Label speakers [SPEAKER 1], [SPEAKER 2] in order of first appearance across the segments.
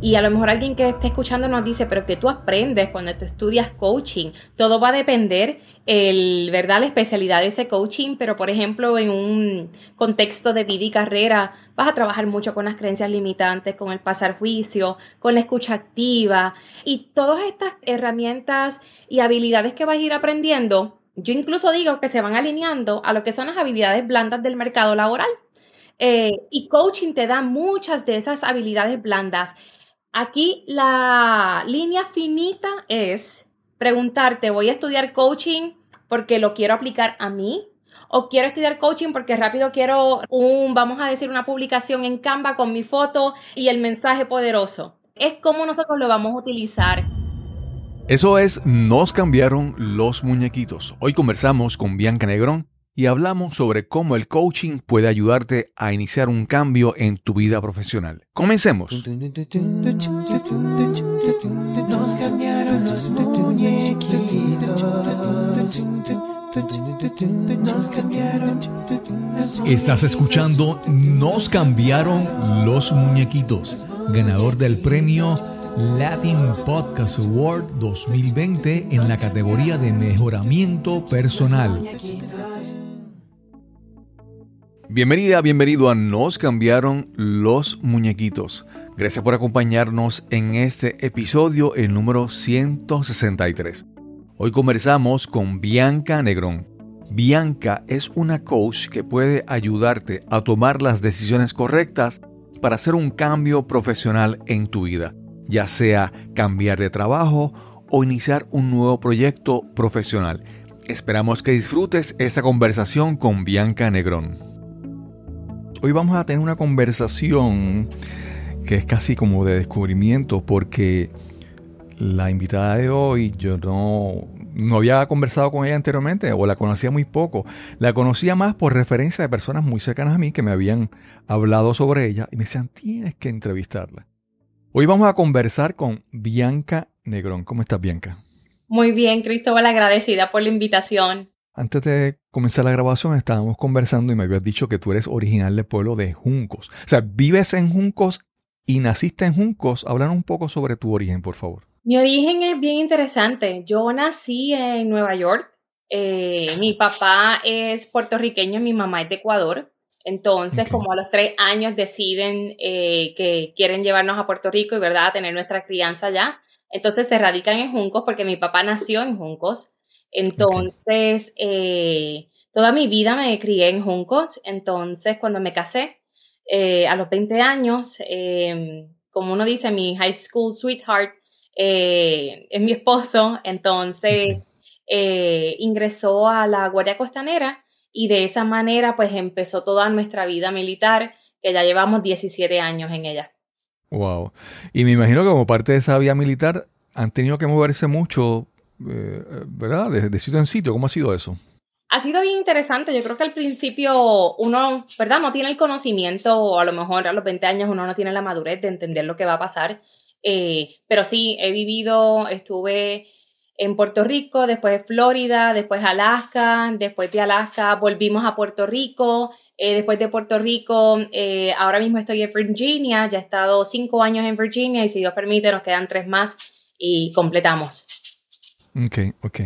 [SPEAKER 1] Y a lo mejor alguien que esté escuchando nos dice, pero que tú aprendes cuando tú estudias coaching. Todo va a depender, el, ¿verdad? La especialidad de ese coaching, pero por ejemplo, en un contexto de vida y carrera, vas a trabajar mucho con las creencias limitantes, con el pasar juicio, con la escucha activa y todas estas herramientas y habilidades que vas a ir aprendiendo. Yo incluso digo que se van alineando a lo que son las habilidades blandas del mercado laboral. Eh, y coaching te da muchas de esas habilidades blandas. Aquí la línea finita es preguntarte, ¿voy a estudiar coaching porque lo quiero aplicar a mí? ¿O quiero estudiar coaching porque rápido quiero un, vamos a decir, una publicación en Canva con mi foto y el mensaje poderoso? Es como nosotros lo vamos a utilizar.
[SPEAKER 2] Eso es, nos cambiaron los muñequitos. Hoy conversamos con Bianca Negrón y hablamos sobre cómo el coaching puede ayudarte a iniciar un cambio en tu vida profesional. Comencemos. Estás escuchando Nos cambiaron los muñequitos, ganador del premio Latin Podcast Award 2020 en la categoría de mejoramiento personal. Bienvenida, bienvenido a Nos cambiaron los muñequitos. Gracias por acompañarnos en este episodio, el número 163. Hoy conversamos con Bianca Negrón. Bianca es una coach que puede ayudarte a tomar las decisiones correctas para hacer un cambio profesional en tu vida, ya sea cambiar de trabajo o iniciar un nuevo proyecto profesional. Esperamos que disfrutes esta conversación con Bianca Negrón. Hoy vamos a tener una conversación que es casi como de descubrimiento porque la invitada de hoy yo no, no había conversado con ella anteriormente o la conocía muy poco. La conocía más por referencia de personas muy cercanas a mí que me habían hablado sobre ella y me decían, tienes que entrevistarla. Hoy vamos a conversar con Bianca Negrón. ¿Cómo estás, Bianca?
[SPEAKER 1] Muy bien, Cristóbal, agradecida por la invitación.
[SPEAKER 2] Antes de comenzar la grabación estábamos conversando y me habías dicho que tú eres original del pueblo de Juncos. O sea, vives en Juncos y naciste en Juncos. Hablan un poco sobre tu origen, por favor.
[SPEAKER 1] Mi origen es bien interesante. Yo nací en Nueva York. Eh, mi papá es puertorriqueño, mi mamá es de Ecuador. Entonces, como a los tres años deciden eh, que quieren llevarnos a Puerto Rico y, ¿verdad?, a tener nuestra crianza allá. Entonces se radican en Juncos porque mi papá nació en Juncos. Entonces, eh, toda mi vida me crié en Juncos. Entonces, cuando me casé, eh, a los 20 años, em, como uno dice, mi high school sweetheart eh, es mi esposo. Entonces, ingresó a la Guardia Costanera y de esa manera, pues empezó toda nuestra vida militar, que ya llevamos 17 años en ella.
[SPEAKER 2] Wow. Y me imagino que como parte de esa vida militar han tenido que moverse mucho eh, ¿verdad? De, sitio en sitio. ¿Cómo ha sido eso?
[SPEAKER 1] Ha sido bien interesante. Yo creo que al principio uno, ¿verdad? No tiene el conocimiento o a lo mejor a los 20 años uno no tiene la madurez de entender lo que va a pasar. Eh, pero sí, he vivido, estuve en Puerto Rico, después Florida, después Alaska, después de Alaska volvimos a Puerto Rico, eh, después de Puerto Rico, ahora mismo estoy en Virginia, ya he estado cinco años en Virginia y si Dios permite nos quedan tres más y completamos.
[SPEAKER 2] Ok, ok.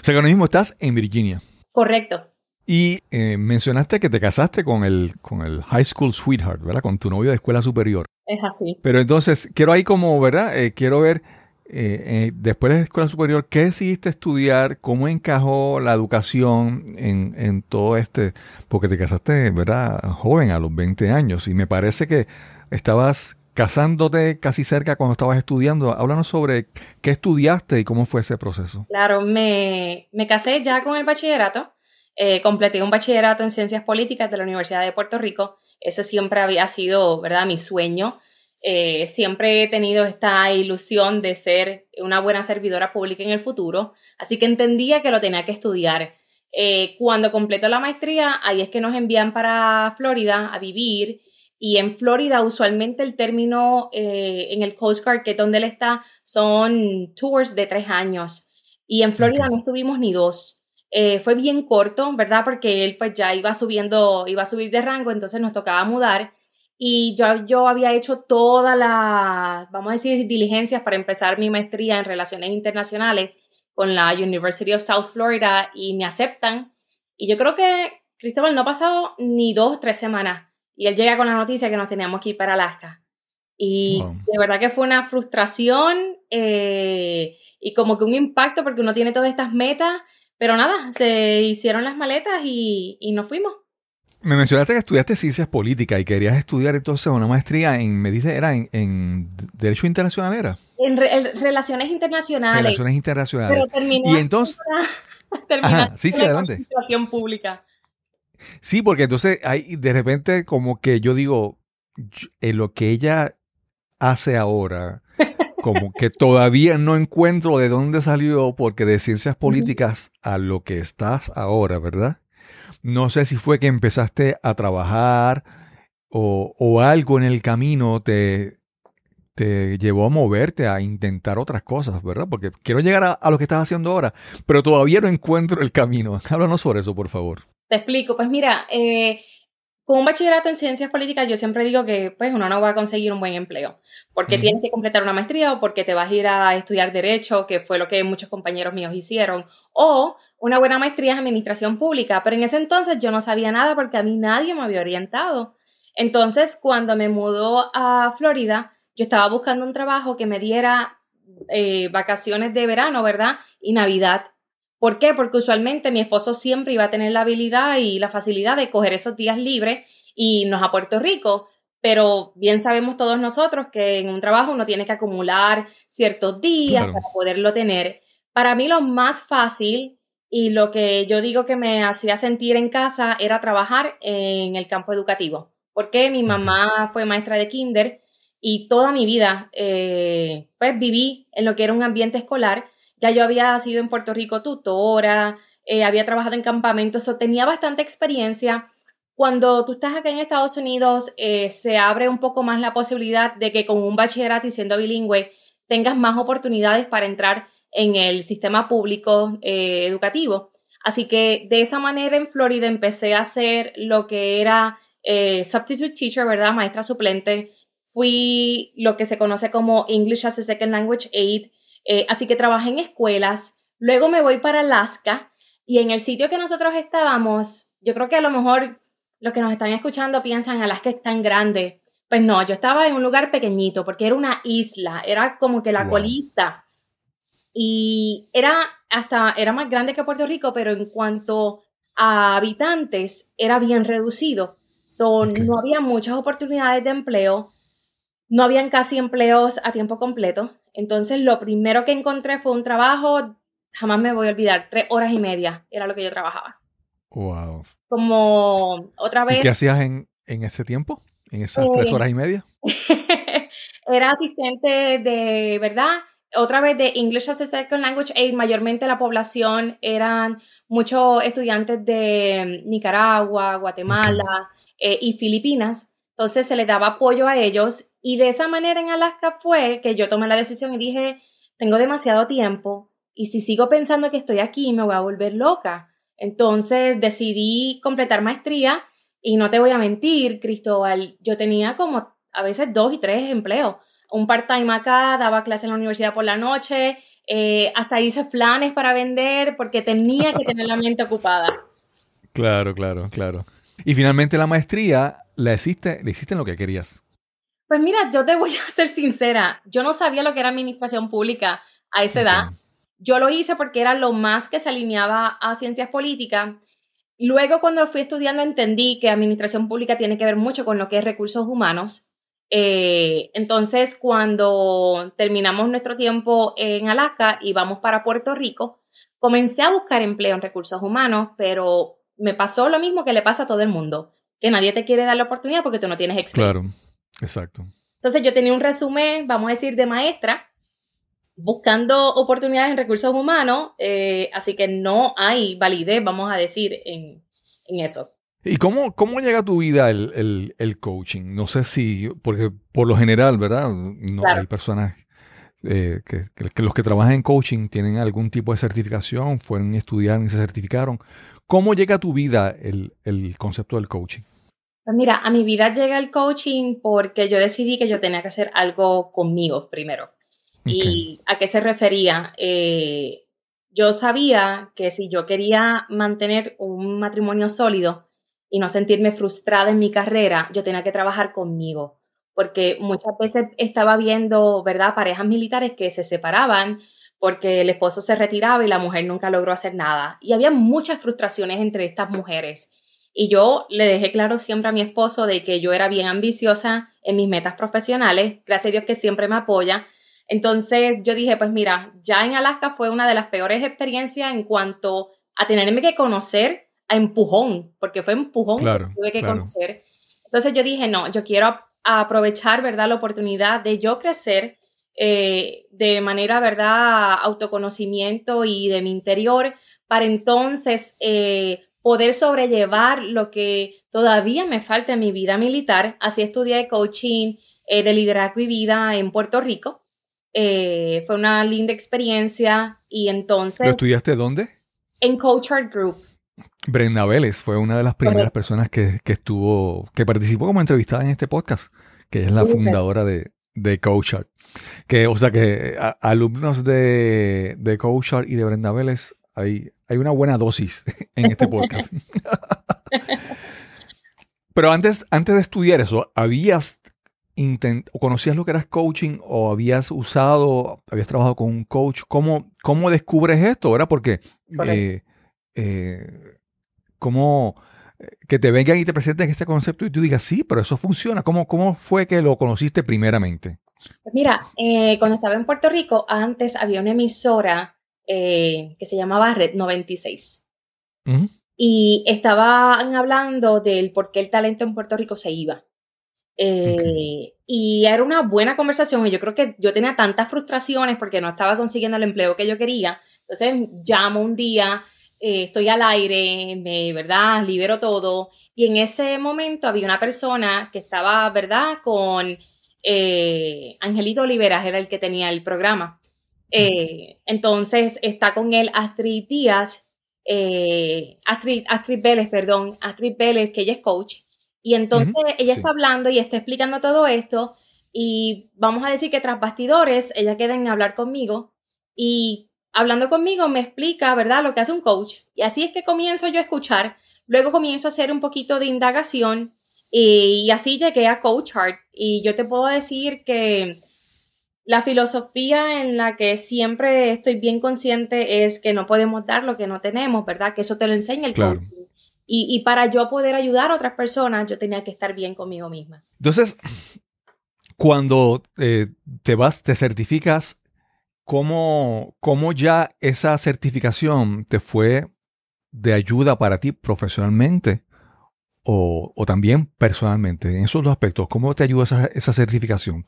[SPEAKER 2] O sea que ahora mismo estás en Virginia.
[SPEAKER 1] Correcto.
[SPEAKER 2] Y eh, mencionaste que te casaste con el, con el high school sweetheart, ¿verdad? Con tu novio de escuela superior.
[SPEAKER 1] Es así.
[SPEAKER 2] Pero entonces, quiero ahí como, ¿verdad? Eh, quiero ver, eh, después de la escuela superior, ¿qué decidiste estudiar? ¿Cómo encajó la educación en, en todo este? Porque te casaste, ¿verdad? Joven, a los 20 años. Y me parece que estabas casándote casi cerca cuando estabas estudiando. Háblanos sobre qué estudiaste y cómo fue ese proceso.
[SPEAKER 1] Claro, me, me casé ya con el bachillerato. Eh, completé un bachillerato en Ciencias Políticas de la Universidad de Puerto Rico. Ese siempre había sido, ¿verdad?, mi sueño. Eh, siempre he tenido esta ilusión de ser una buena servidora pública en el futuro, así que entendía que lo tenía que estudiar. Eh, cuando completo la maestría, ahí es que nos envían para Florida a vivir y en Florida, usualmente el término eh, en el Coast Guard, que es donde él está, son tours de tres años. Y en Florida no estuvimos ni dos. Eh, fue bien corto, ¿verdad? Porque él pues ya iba subiendo, iba a subir de rango, entonces nos tocaba mudar. Y yo, yo había hecho todas las, vamos a decir, diligencias para empezar mi maestría en relaciones internacionales con la University of South Florida y me aceptan. Y yo creo que Cristóbal no ha pasado ni dos, tres semanas. Y él llega con la noticia que nos teníamos que ir para Alaska. Y de verdad que fue una frustración eh, y como que un impacto porque uno tiene todas estas metas, pero nada, se hicieron las maletas y, y nos fuimos.
[SPEAKER 2] Me mencionaste que estudiaste ciencias políticas y querías estudiar entonces una maestría en, me dice, era en, Derecho Internacional, ¿era?
[SPEAKER 1] En, Relaciones Internacionales.
[SPEAKER 2] Relaciones Internacionales.
[SPEAKER 1] Pero terminé
[SPEAKER 2] y entonces...
[SPEAKER 1] Ajá,
[SPEAKER 2] sí, sí, adelante.
[SPEAKER 1] pública.
[SPEAKER 2] Sí, porque entonces hay de repente como que yo digo, en lo que ella hace ahora, como que todavía no encuentro de dónde salió, porque de ciencias políticas a lo que estás ahora, ¿verdad? No sé si fue que empezaste a trabajar o, algo en el camino te, te llevó a moverte, a intentar otras cosas, ¿verdad? Porque quiero llegar a, lo que estás haciendo ahora, pero todavía no encuentro el camino. Háblanos sobre eso, por favor.
[SPEAKER 1] Te explico. Pues mira, eh, con un bachillerato en ciencias políticas, yo siempre digo que pues uno no va a conseguir un buen empleo, porque tienes que completar una maestría o porque te vas a ir a estudiar derecho, que fue lo que muchos compañeros míos hicieron, o una buena maestría en administración pública, pero en ese entonces yo no sabía nada porque a mí nadie me había orientado. Entonces, cuando me mudó a Florida, yo estaba buscando un trabajo que me diera eh, vacaciones de verano, ¿verdad? Y Navidad. ¿Por qué? Porque usualmente mi esposo siempre iba a tener la habilidad y la facilidad de coger esos días libres y irnos a Puerto Rico. Pero bien sabemos todos nosotros que en un trabajo uno tiene que acumular ciertos días para poderlo tener. Para mí lo más fácil y lo que yo digo que me hacía sentir en casa era trabajar en el campo educativo. Porque mi mamá fue maestra de kinder y toda mi vida eh, pues viví en lo que era un ambiente escolar ya yo había sido en Puerto Rico tutora, eh, había trabajado en campamentos, o tenía bastante experiencia. Cuando tú estás acá en Estados Unidos, eh, se abre un poco más la posibilidad de que con un bachillerato y siendo bilingüe tengas más oportunidades para entrar en el sistema público eh, educativo. Así que de esa manera en Florida empecé a hacer lo que era substitute teacher, ¿verdad? Maestra suplente. Fui lo que se conoce como English as a Second Language Aid eh, así que trabajé en escuelas, luego me voy para Alaska y en el sitio que nosotros estábamos, yo creo que a lo mejor los que nos están escuchando piensan Alaska es tan grande. Pues no, yo estaba en un lugar pequeñito porque era una isla, era como que la colita. Y era hasta, era más grande que Puerto Rico, pero en cuanto a habitantes, era bien reducido. Son, No había muchas oportunidades de empleo, no habían casi empleos a tiempo completo. Entonces, lo primero que encontré fue un trabajo, jamás me voy a olvidar, tres horas y media era lo que yo trabajaba.
[SPEAKER 2] Wow.
[SPEAKER 1] Como otra vez.
[SPEAKER 2] ¿Y qué hacías en, ese tiempo? ¿En esas tres eh, horas y media?
[SPEAKER 1] era asistente de, ¿verdad? Otra vez de English as a Second Language Aid, mayormente la población eran muchos estudiantes de Nicaragua, Guatemala eh, y Filipinas. Entonces se les daba apoyo a ellos y de esa manera en Alaska fue que yo tomé la decisión y dije, tengo demasiado tiempo y si sigo pensando que estoy aquí me voy a volver loca. Entonces decidí completar maestría y no te voy a mentir, Cristóbal, yo tenía como a veces dos y tres empleos. Un part-time acá, daba clase en la universidad por la noche, eh, hasta hice planes para vender porque tenía que tener la mente ocupada.
[SPEAKER 2] Claro, claro, claro. Y finalmente la maestría la hiciste, la hiciste en lo que querías.
[SPEAKER 1] Pues mira, yo te voy a ser sincera, yo no sabía lo que era administración pública a esa edad. Yo lo hice porque era lo más que se alineaba a ciencias políticas. Luego, cuando fui estudiando, entendí que administración pública tiene que ver mucho con lo que es recursos humanos. Eh, entonces, cuando terminamos nuestro tiempo en Alaska y vamos para Puerto Rico, comencé a buscar empleo en recursos humanos, pero me pasó lo mismo que le pasa a todo el mundo, que nadie te quiere dar la oportunidad porque tú no tienes experiencia.
[SPEAKER 2] Claro. Exacto.
[SPEAKER 1] Entonces yo tenía un resumen, vamos a decir, de maestra, buscando oportunidades en recursos humanos, eh, así que no hay validez, vamos a decir, en, eso.
[SPEAKER 2] ¿Y cómo, cómo llega a tu vida el, coaching? No sé si, porque por lo general, ¿verdad? No hay personas eh, que, los que trabajan en coaching tienen algún tipo de certificación, fueron a estudiar y se certificaron. ¿Cómo llega a tu vida el, el concepto del coaching?
[SPEAKER 1] Pues mira, a mi vida llega el coaching porque yo decidí que yo tenía que hacer algo conmigo primero. ¿Y a qué se refería? Eh, yo sabía que si yo quería mantener un matrimonio sólido y no sentirme frustrada en mi carrera, yo tenía que trabajar conmigo, porque muchas veces estaba viendo, ¿verdad?, parejas militares que se separaban porque el esposo se retiraba y la mujer nunca logró hacer nada. Y había muchas frustraciones entre estas mujeres. Y yo le dejé claro siempre a mi esposo de que yo era bien ambiciosa en mis metas profesionales, gracias a Dios que siempre me apoya, entonces yo dije, pues mira, ya en Alaska fue una de las peores experiencias en cuanto a tenerme que conocer a empujón, porque fue empujón que tuve que conocer. Entonces yo dije, no, yo quiero aprovechar, ¿verdad?, la oportunidad de yo crecer eh, de manera, ¿verdad?, autoconocimiento y de mi interior, para entonces eh, poder sobrellevar lo que todavía me falta en mi vida militar. Así estudié coaching eh, de liderazgo y vida en Puerto Rico. Eh, fue una linda experiencia y entonces...
[SPEAKER 2] ¿Lo estudiaste dónde?
[SPEAKER 1] En Coach Art Group.
[SPEAKER 2] Brenda Vélez fue una de las primeras personas que, estuvo, que participó como entrevistada en este podcast, que es la fundadora de, de Coach Art. Que, o sea que alumnos de, de Coach Art y de Brenda Vélez, hay, hay una buena dosis en este podcast. Pero antes, antes de estudiar eso, ¿habías o conocías lo que era coaching o habías usado, habías trabajado con un coach? ¿Cómo, cómo descubres esto? ¿Verdad? Porque eh, eh, como eh, que te vengan y te presenten este concepto y tú digas, sí, pero eso funciona. ¿Cómo, cómo fue que lo conociste primeramente?
[SPEAKER 1] Pues mira, cuando estaba en Puerto Rico, antes había una emisora que se llamaba Red 96. Y estaban hablando del por qué el talento en Puerto Rico se iba. Eh, y era una buena conversación y yo creo que yo tenía tantas frustraciones porque no estaba consiguiendo el empleo que yo quería. Entonces llamo un día, eh, estoy al aire, me, ¿verdad? Libero todo. Y en ese momento había una persona que estaba, ¿verdad? Con eh, Angelito Oliveras, era el que tenía el programa. Entonces está con él Astrid Díaz, Astrid, Astrid Vélez, perdón, Astrid Vélez, que ella es coach. Y entonces ella está hablando y está explicando todo esto y vamos a decir que tras bastidores ella queda en hablar conmigo y hablando conmigo me explica, ¿verdad?, lo que hace un coach. Y así es que comienzo yo a escuchar, luego comienzo a hacer un poquito de indagación y, así llegué a Coach Heart. Y yo te puedo decir que la filosofía en la que siempre estoy bien consciente es que no podemos dar lo que no tenemos, ¿verdad? Que eso te lo enseña el coach. Y, para yo poder ayudar a otras personas, yo tenía que estar bien conmigo misma.
[SPEAKER 2] Entonces, cuando eh, te vas, te certificas, ¿cómo, ¿cómo ya esa certificación te fue de ayuda para ti profesionalmente o, también personalmente? En esos dos aspectos, ¿cómo te ayuda esa, esa certificación?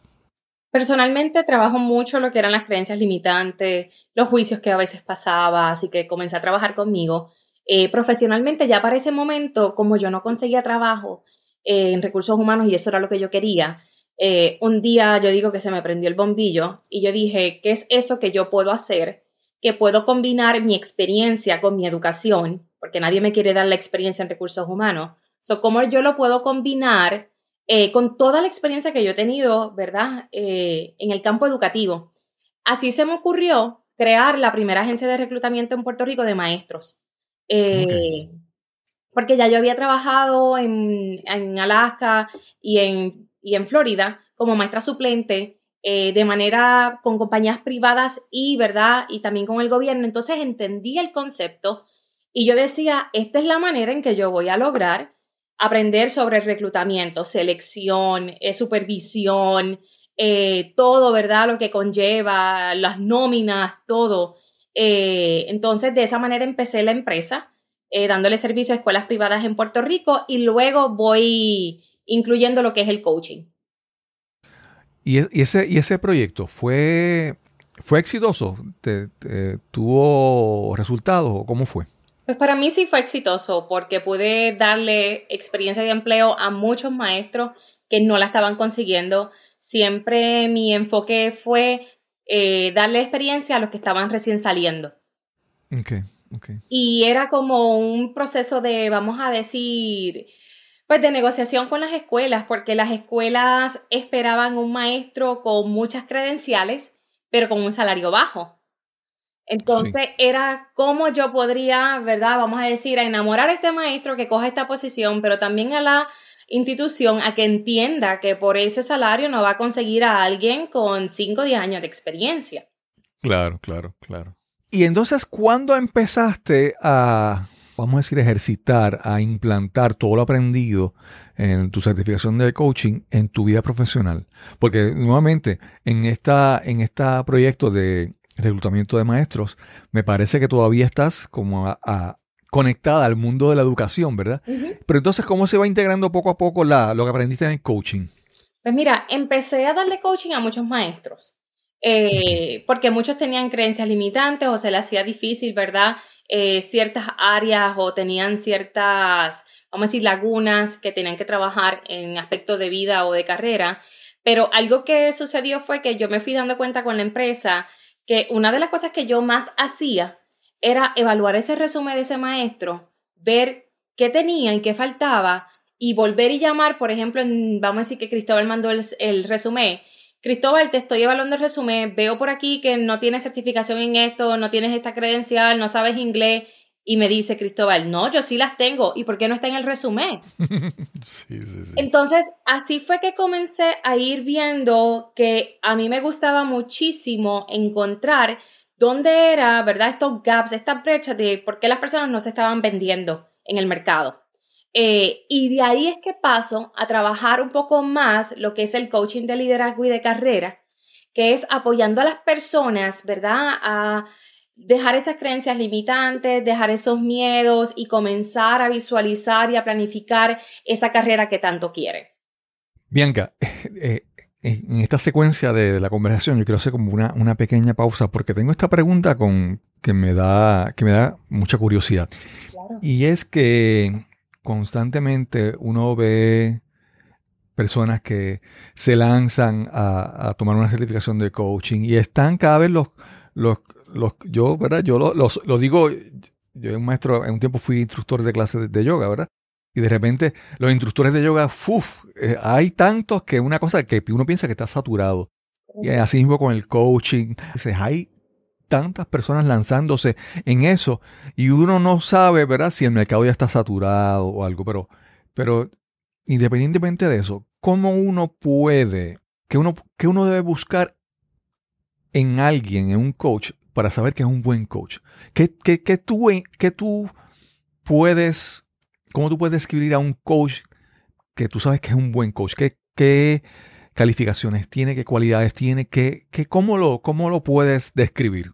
[SPEAKER 1] Personalmente trabajo mucho lo que eran las creencias limitantes, los juicios que a veces pasaba, así que comencé a trabajar conmigo. Eh, profesionalmente ya para ese momento, como yo no conseguía trabajo eh, en recursos humanos y eso era lo que yo quería, eh, un día yo digo que se me prendió el bombillo y yo dije, ¿qué es eso que yo puedo hacer? Que puedo combinar mi experiencia con mi educación, porque nadie me quiere dar la experiencia en recursos humanos. So, ¿Cómo yo lo puedo combinar con toda la experiencia que yo he tenido, ¿verdad? en el campo educativo. Así se me ocurrió crear la primera agencia de reclutamiento en Puerto Rico de maestros. Eh, porque ya yo había trabajado en, Alaska y en, en, Florida como maestra suplente eh, de manera con compañías privadas y, ¿verdad? Y también con el gobierno. Entonces entendí el concepto y yo decía, esta es la manera en que yo voy a lograr aprender sobre reclutamiento, selección, eh, supervisión, todo, ¿verdad? Lo que conlleva, las nóminas, todo. Eh, entonces, de esa manera empecé la empresa, eh, dándole servicio a escuelas privadas en Puerto Rico y luego voy incluyendo lo que es el coaching.
[SPEAKER 2] ¿Y, ese, y ese proyecto fue, fue exitoso? ¿Tuvo resultados? ¿Cómo fue?
[SPEAKER 1] Pues para mí sí fue exitoso porque pude darle experiencia de empleo a muchos maestros que no la estaban consiguiendo. Siempre mi enfoque fue eh, darle experiencia a los que estaban recién saliendo.
[SPEAKER 2] Okay,
[SPEAKER 1] Y era como un proceso de, vamos a decir, Pues de negociación con las escuelas, porque las escuelas esperaban un maestro con muchas credenciales, pero con un salario bajo. Entonces era cómo yo podría, ¿verdad? Vamos a decir, a enamorar a este maestro que coja esta posición, pero también a la institución a que entienda que por ese salario no va a conseguir a alguien con 5 o 10 años de experiencia.
[SPEAKER 2] Claro, claro, claro. Y entonces, ¿cuándo empezaste a vamos a decir, ejercitar, a implantar todo lo aprendido en tu certificación de coaching en tu vida profesional. Porque nuevamente, en esta, en este proyecto de reclutamiento de maestros, me parece que todavía estás como a, conectada al mundo de la educación, ¿verdad? Pero entonces, ¿cómo se va integrando poco a poco la, lo que aprendiste en el coaching?
[SPEAKER 1] Pues mira, empecé a darle coaching a muchos maestros. Eh, porque muchos tenían creencias limitantes o se les hacía difícil, ¿verdad? Eh, ciertas áreas o tenían ciertas, vamos a decir, lagunas que tenían que trabajar en aspectos de vida o de carrera. Pero algo que sucedió fue que yo me fui dando cuenta con la empresa que una de las cosas que yo más hacía era evaluar ese resumen de ese maestro, ver qué tenía y qué faltaba y volver y llamar, por ejemplo, vamos a decir que Cristóbal mandó el, el resumen Cristóbal, te estoy evaluando el resumen, veo por aquí que no tienes certificación en esto, no tienes esta credencial, no sabes inglés. Y me dice Cristóbal, no, yo sí las tengo. ¿Y por qué no está en el resumen? sí, sí, sí. Entonces, así fue que comencé a ir viendo que a mí me gustaba muchísimo encontrar dónde era, ¿verdad? Estos gaps, estas brechas de por qué las personas no se estaban vendiendo en el mercado. Eh, y de ahí es que paso a trabajar un poco más lo que es el coaching de liderazgo y de carrera, que es apoyando a las personas, ¿verdad? A dejar esas creencias limitantes, dejar esos miedos y comenzar a visualizar y a planificar esa carrera que tanto quiere.
[SPEAKER 2] Bianca, eh, en esta secuencia de, la conversación yo quiero hacer como una, una, pequeña pausa porque tengo esta pregunta con, que, me da, que me da mucha curiosidad. Y es que constantemente uno ve personas que se lanzan a, tomar una certificación de coaching y están cada vez los, los, yo, ¿verdad? Yo lo, digo, yo un maestro, en un tiempo fui instructor de clases de, yoga, ¿verdad? Y de repente los instructores de yoga, ¡fuf! Eh, hay tantos que una cosa que uno piensa que está saturado. Y así mismo con el coaching, hay tantas personas lanzándose en eso y uno no sabe, ¿verdad? Si el mercado ya está saturado o algo, pero, pero independientemente de eso, ¿cómo uno puede, que uno, que uno debe buscar en alguien, en un coach, para saber que es un buen coach? ¿Qué, qué, qué tú, qué tú puedes, cómo tú puedes describir a un coach que tú sabes que es un buen coach? ¿Qué, qué calificaciones tiene? ¿Qué cualidades tiene? ¿Qué, qué, cómo, lo, ¿Cómo lo puedes describir?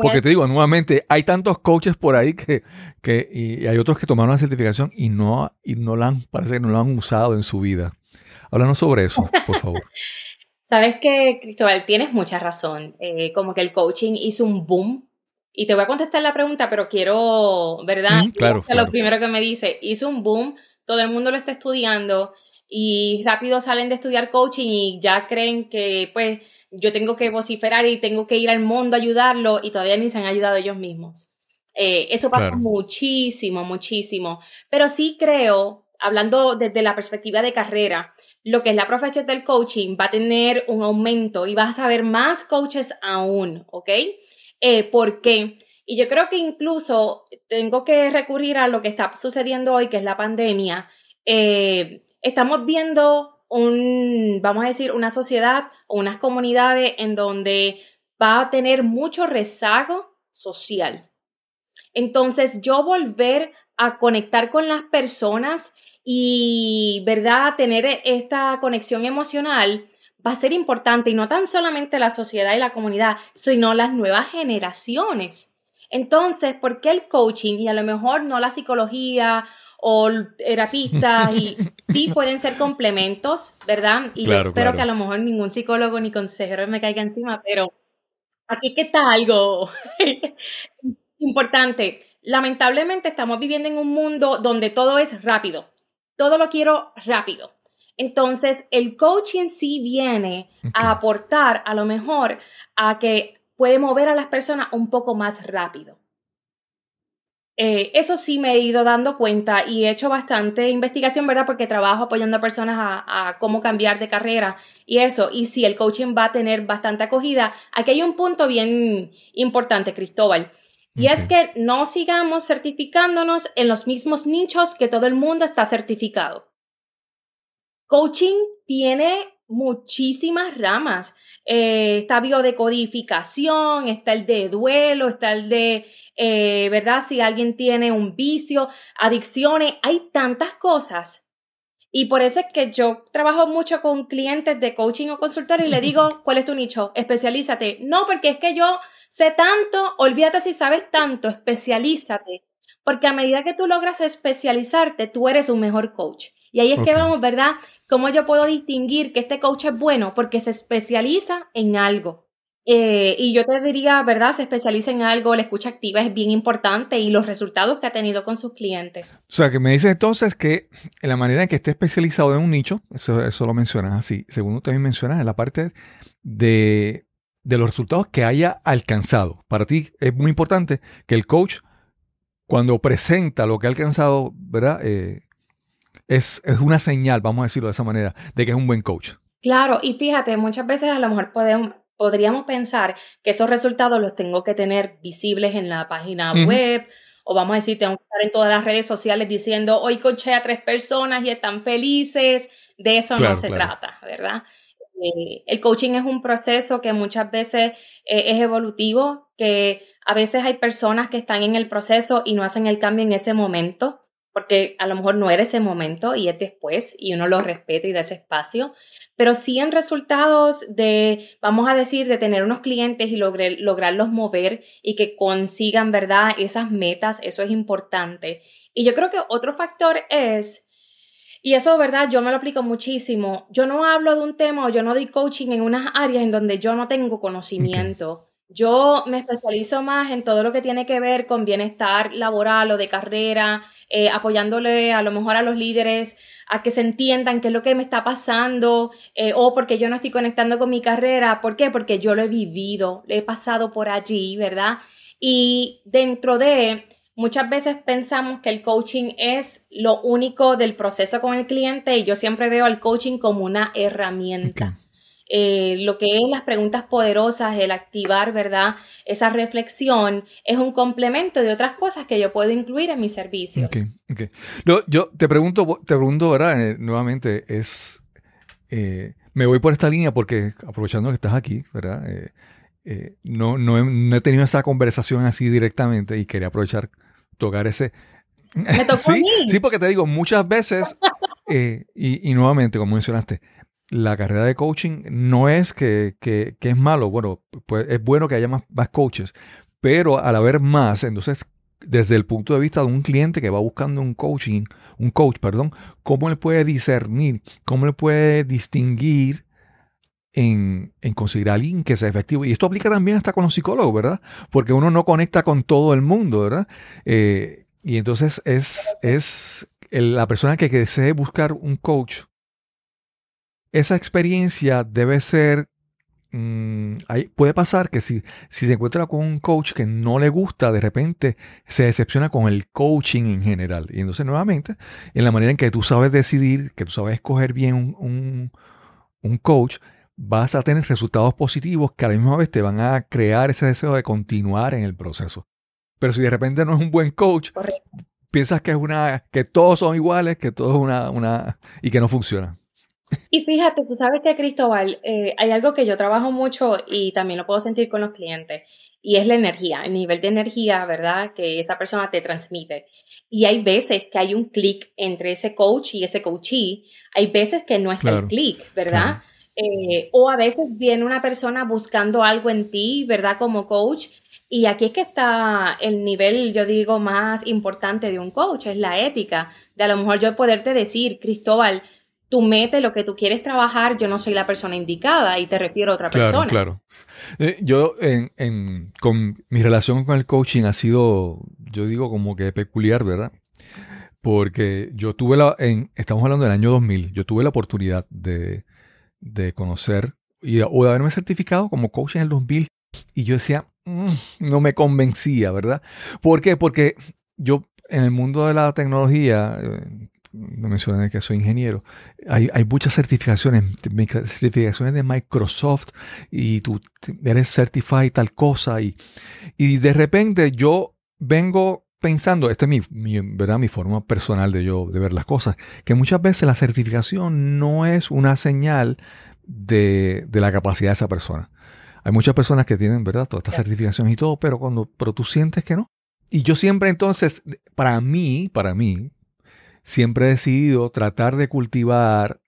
[SPEAKER 2] Porque te digo, nuevamente, hay tantos coaches por ahí que, que y hay otros que tomaron la certificación y no, y no la han, parece que no la han usado en su vida. Háblanos sobre eso, por favor.
[SPEAKER 1] Sabes que, Cristóbal, tienes mucha razón. Eh, como que el coaching hizo un boom. Y te voy a contestar la pregunta, pero quiero, ¿verdad?
[SPEAKER 2] claro,
[SPEAKER 1] Lo primero que me dice, hizo un boom, todo el mundo lo está estudiando y rápido salen de estudiar coaching y ya creen que, pues, yo tengo que vociferar y tengo que ir al mundo a ayudarlo y todavía ni se han ayudado ellos mismos. Eh, eso pasa muchísimo, muchísimo. Pero sí creo, hablando desde la perspectiva de carrera, lo que es la profesión del coaching va a tener un aumento y vas a saber más coaches aún, ¿ok? Eh, ¿Por qué? Y yo creo que incluso tengo que recurrir a lo que está sucediendo hoy, que es la pandemia. Eh, estamos viendo un, vamos a decir, una sociedad o unas comunidades en donde va a tener mucho rezago social. Entonces, yo volver a conectar con las personas y, ¿verdad?, tener esta conexión emocional va a ser importante y no tan solamente la sociedad y la comunidad, sino las nuevas generaciones. Entonces, ¿por qué el coaching y a lo mejor no la psicología o terapistas y sí pueden ser complementos, ¿verdad? Y espero que a lo mejor ningún psicólogo ni consejero me caiga encima, pero aquí que está algo importante. Lamentablemente estamos viviendo en un mundo donde todo es rápido. Todo lo quiero rápido. Entonces, el coaching sí viene a aportar a lo mejor a que puede mover a las personas un poco más rápido. Eh, eso sí me he ido dando cuenta y he hecho bastante investigación, ¿verdad? Porque trabajo apoyando a personas a, cómo cambiar de carrera y eso. Y si el coaching va a tener bastante acogida, aquí hay un punto bien importante, Cristóbal. Y es que no sigamos certificándonos en los mismos nichos que todo el mundo está certificado. Coaching tiene muchísimas ramas. Eh, está biodecodificación, está el de duelo, está el de, eh, ¿verdad? Si alguien tiene un vicio, adicciones, hay tantas cosas. Y por eso es que yo trabajo mucho con clientes de coaching o consultor y le digo, ¿cuál es tu nicho? Especialízate. No, porque es que yo sé tanto, olvídate si sabes tanto, especialízate. Porque a medida que tú logras especializarte, tú eres un mejor coach. Y ahí es que vamos, ¿verdad? ¿Cómo yo puedo distinguir que este coach es bueno? Porque se especializa en algo. Eh, y yo te diría, ¿verdad? Se especializa en algo, la escucha activa es bien importante y los resultados que ha tenido con sus clientes.
[SPEAKER 2] O sea, que me dices entonces que en la manera en que esté especializado en un nicho, eso, eso lo mencionas así, segundo también mencionas en la parte de, de los resultados que haya alcanzado. Para ti es muy importante que el coach, cuando presenta lo que ha alcanzado, ¿verdad? Eh, es, una señal, vamos a decirlo de esa manera, de que es un buen coach.
[SPEAKER 1] Claro, y fíjate, muchas veces a lo mejor podemos, podríamos pensar que esos resultados los tengo que tener visibles en la página web o vamos a decir, tengo que estar en todas las redes sociales diciendo, hoy coché a tres personas y están felices. De eso no se trata, ¿verdad? Eh, el coaching es un proceso que muchas veces eh, es evolutivo, que a veces hay personas que están en el proceso y no hacen el cambio en ese momento porque a lo mejor no era ese momento y es después y uno lo respeta y da ese espacio, pero sí en resultados de, vamos a decir, de tener unos clientes y lograrlos mover y que consigan, ¿verdad? Esas metas, eso es importante. Y yo creo que otro factor es, y eso, ¿verdad? Yo me lo aplico muchísimo, yo no hablo de un tema o yo no doy coaching en unas áreas en donde yo no tengo conocimiento. Yo me especializo más en todo lo que tiene que ver con bienestar laboral o de carrera, eh, apoyándole a lo mejor a los líderes a que se entiendan qué es lo que me está pasando eh, o porque yo no estoy conectando con mi carrera. ¿Por qué? Porque yo lo he vivido, he pasado por allí, ¿verdad? Y dentro de, muchas veces pensamos que el coaching es lo único del proceso con el cliente y yo siempre veo al coaching como una herramienta. Eh, lo que es las preguntas poderosas, el activar, ¿verdad? Esa reflexión es un complemento de otras cosas que yo puedo incluir en mis servicios.
[SPEAKER 2] yo te pregunto, te pregunto, ¿verdad? Eh, nuevamente, es, eh, me voy por esta línea porque aprovechando que estás aquí, ¿verdad? no, no he, tenido esa conversación así directamente y quería aprovechar, tocar ese...
[SPEAKER 1] Me tocó
[SPEAKER 2] sí,
[SPEAKER 1] a mí.
[SPEAKER 2] sí, porque te digo, muchas veces, y, y nuevamente, como mencionaste, la carrera de coaching no es que, es malo, bueno, pues es bueno que haya más, más, coaches, pero al haber más, entonces desde el punto de vista de un cliente que va buscando un coaching, un coach, perdón, ¿cómo le puede discernir, cómo le puede distinguir en, conseguir a alguien que sea efectivo? Y esto aplica también hasta con los psicólogos, ¿verdad? Porque uno no conecta con todo el mundo, ¿verdad? Eh, y entonces es, es la persona que desee buscar un coach esa experiencia debe ser... Mm, puede pasar que si, si se encuentra con un coach que no le gusta, de repente se decepciona con el coaching en general. Y entonces nuevamente, en la manera en que tú sabes decidir, que tú sabes escoger bien un, un, coach, vas a tener resultados positivos que a la misma vez te van a crear ese deseo de continuar en el proceso. Pero si de repente no es un buen coach, piensas que es una, que todos son iguales, que todo es una, una, y que no funciona.
[SPEAKER 1] Y fíjate, tú sabes que Cristóbal, eh, hay algo que yo trabajo mucho y también lo puedo sentir con los clientes, y es la energía, el nivel de energía, ¿verdad? Que esa persona te transmite. Y hay veces que hay un clic entre ese coach y ese coachee, hay veces que no está el clic, ¿verdad? Eh, o a veces viene una persona buscando algo en ti, ¿verdad? Como coach. Y aquí es que está el nivel, yo digo, más importante de un coach, es la ética. De a lo mejor yo poderte decir, Cristóbal, tú metes lo que tú quieres trabajar, yo no soy la persona indicada y te refiero a otra persona.
[SPEAKER 2] Claro, eh, yo en, con mi relación con el coaching ha sido, yo digo como que peculiar, ¿verdad? Porque yo tuve la, en, estamos hablando del año 2000, yo tuve la oportunidad de, de conocer y, o de haberme certificado como coach en el 2000 y yo decía, mm, no me convencía, ¿verdad? ¿Por qué? Porque yo en el mundo de la tecnología, eh, no mencioné que soy ingeniero, hay, muchas certificaciones, certificaciones de Microsoft y tú eres certified tal cosa y, y de repente yo vengo pensando, esta es mi, ¿verdad? mi forma personal de yo de ver las cosas, que muchas veces la certificación no es una señal de, de la capacidad de esa persona. Hay muchas personas que tienen, ¿verdad? Todas estas certificaciones y todo, pero cuando, pero tú sientes que no. Y yo siempre entonces, para mí, para mí, siempre he decidido tratar de cultivar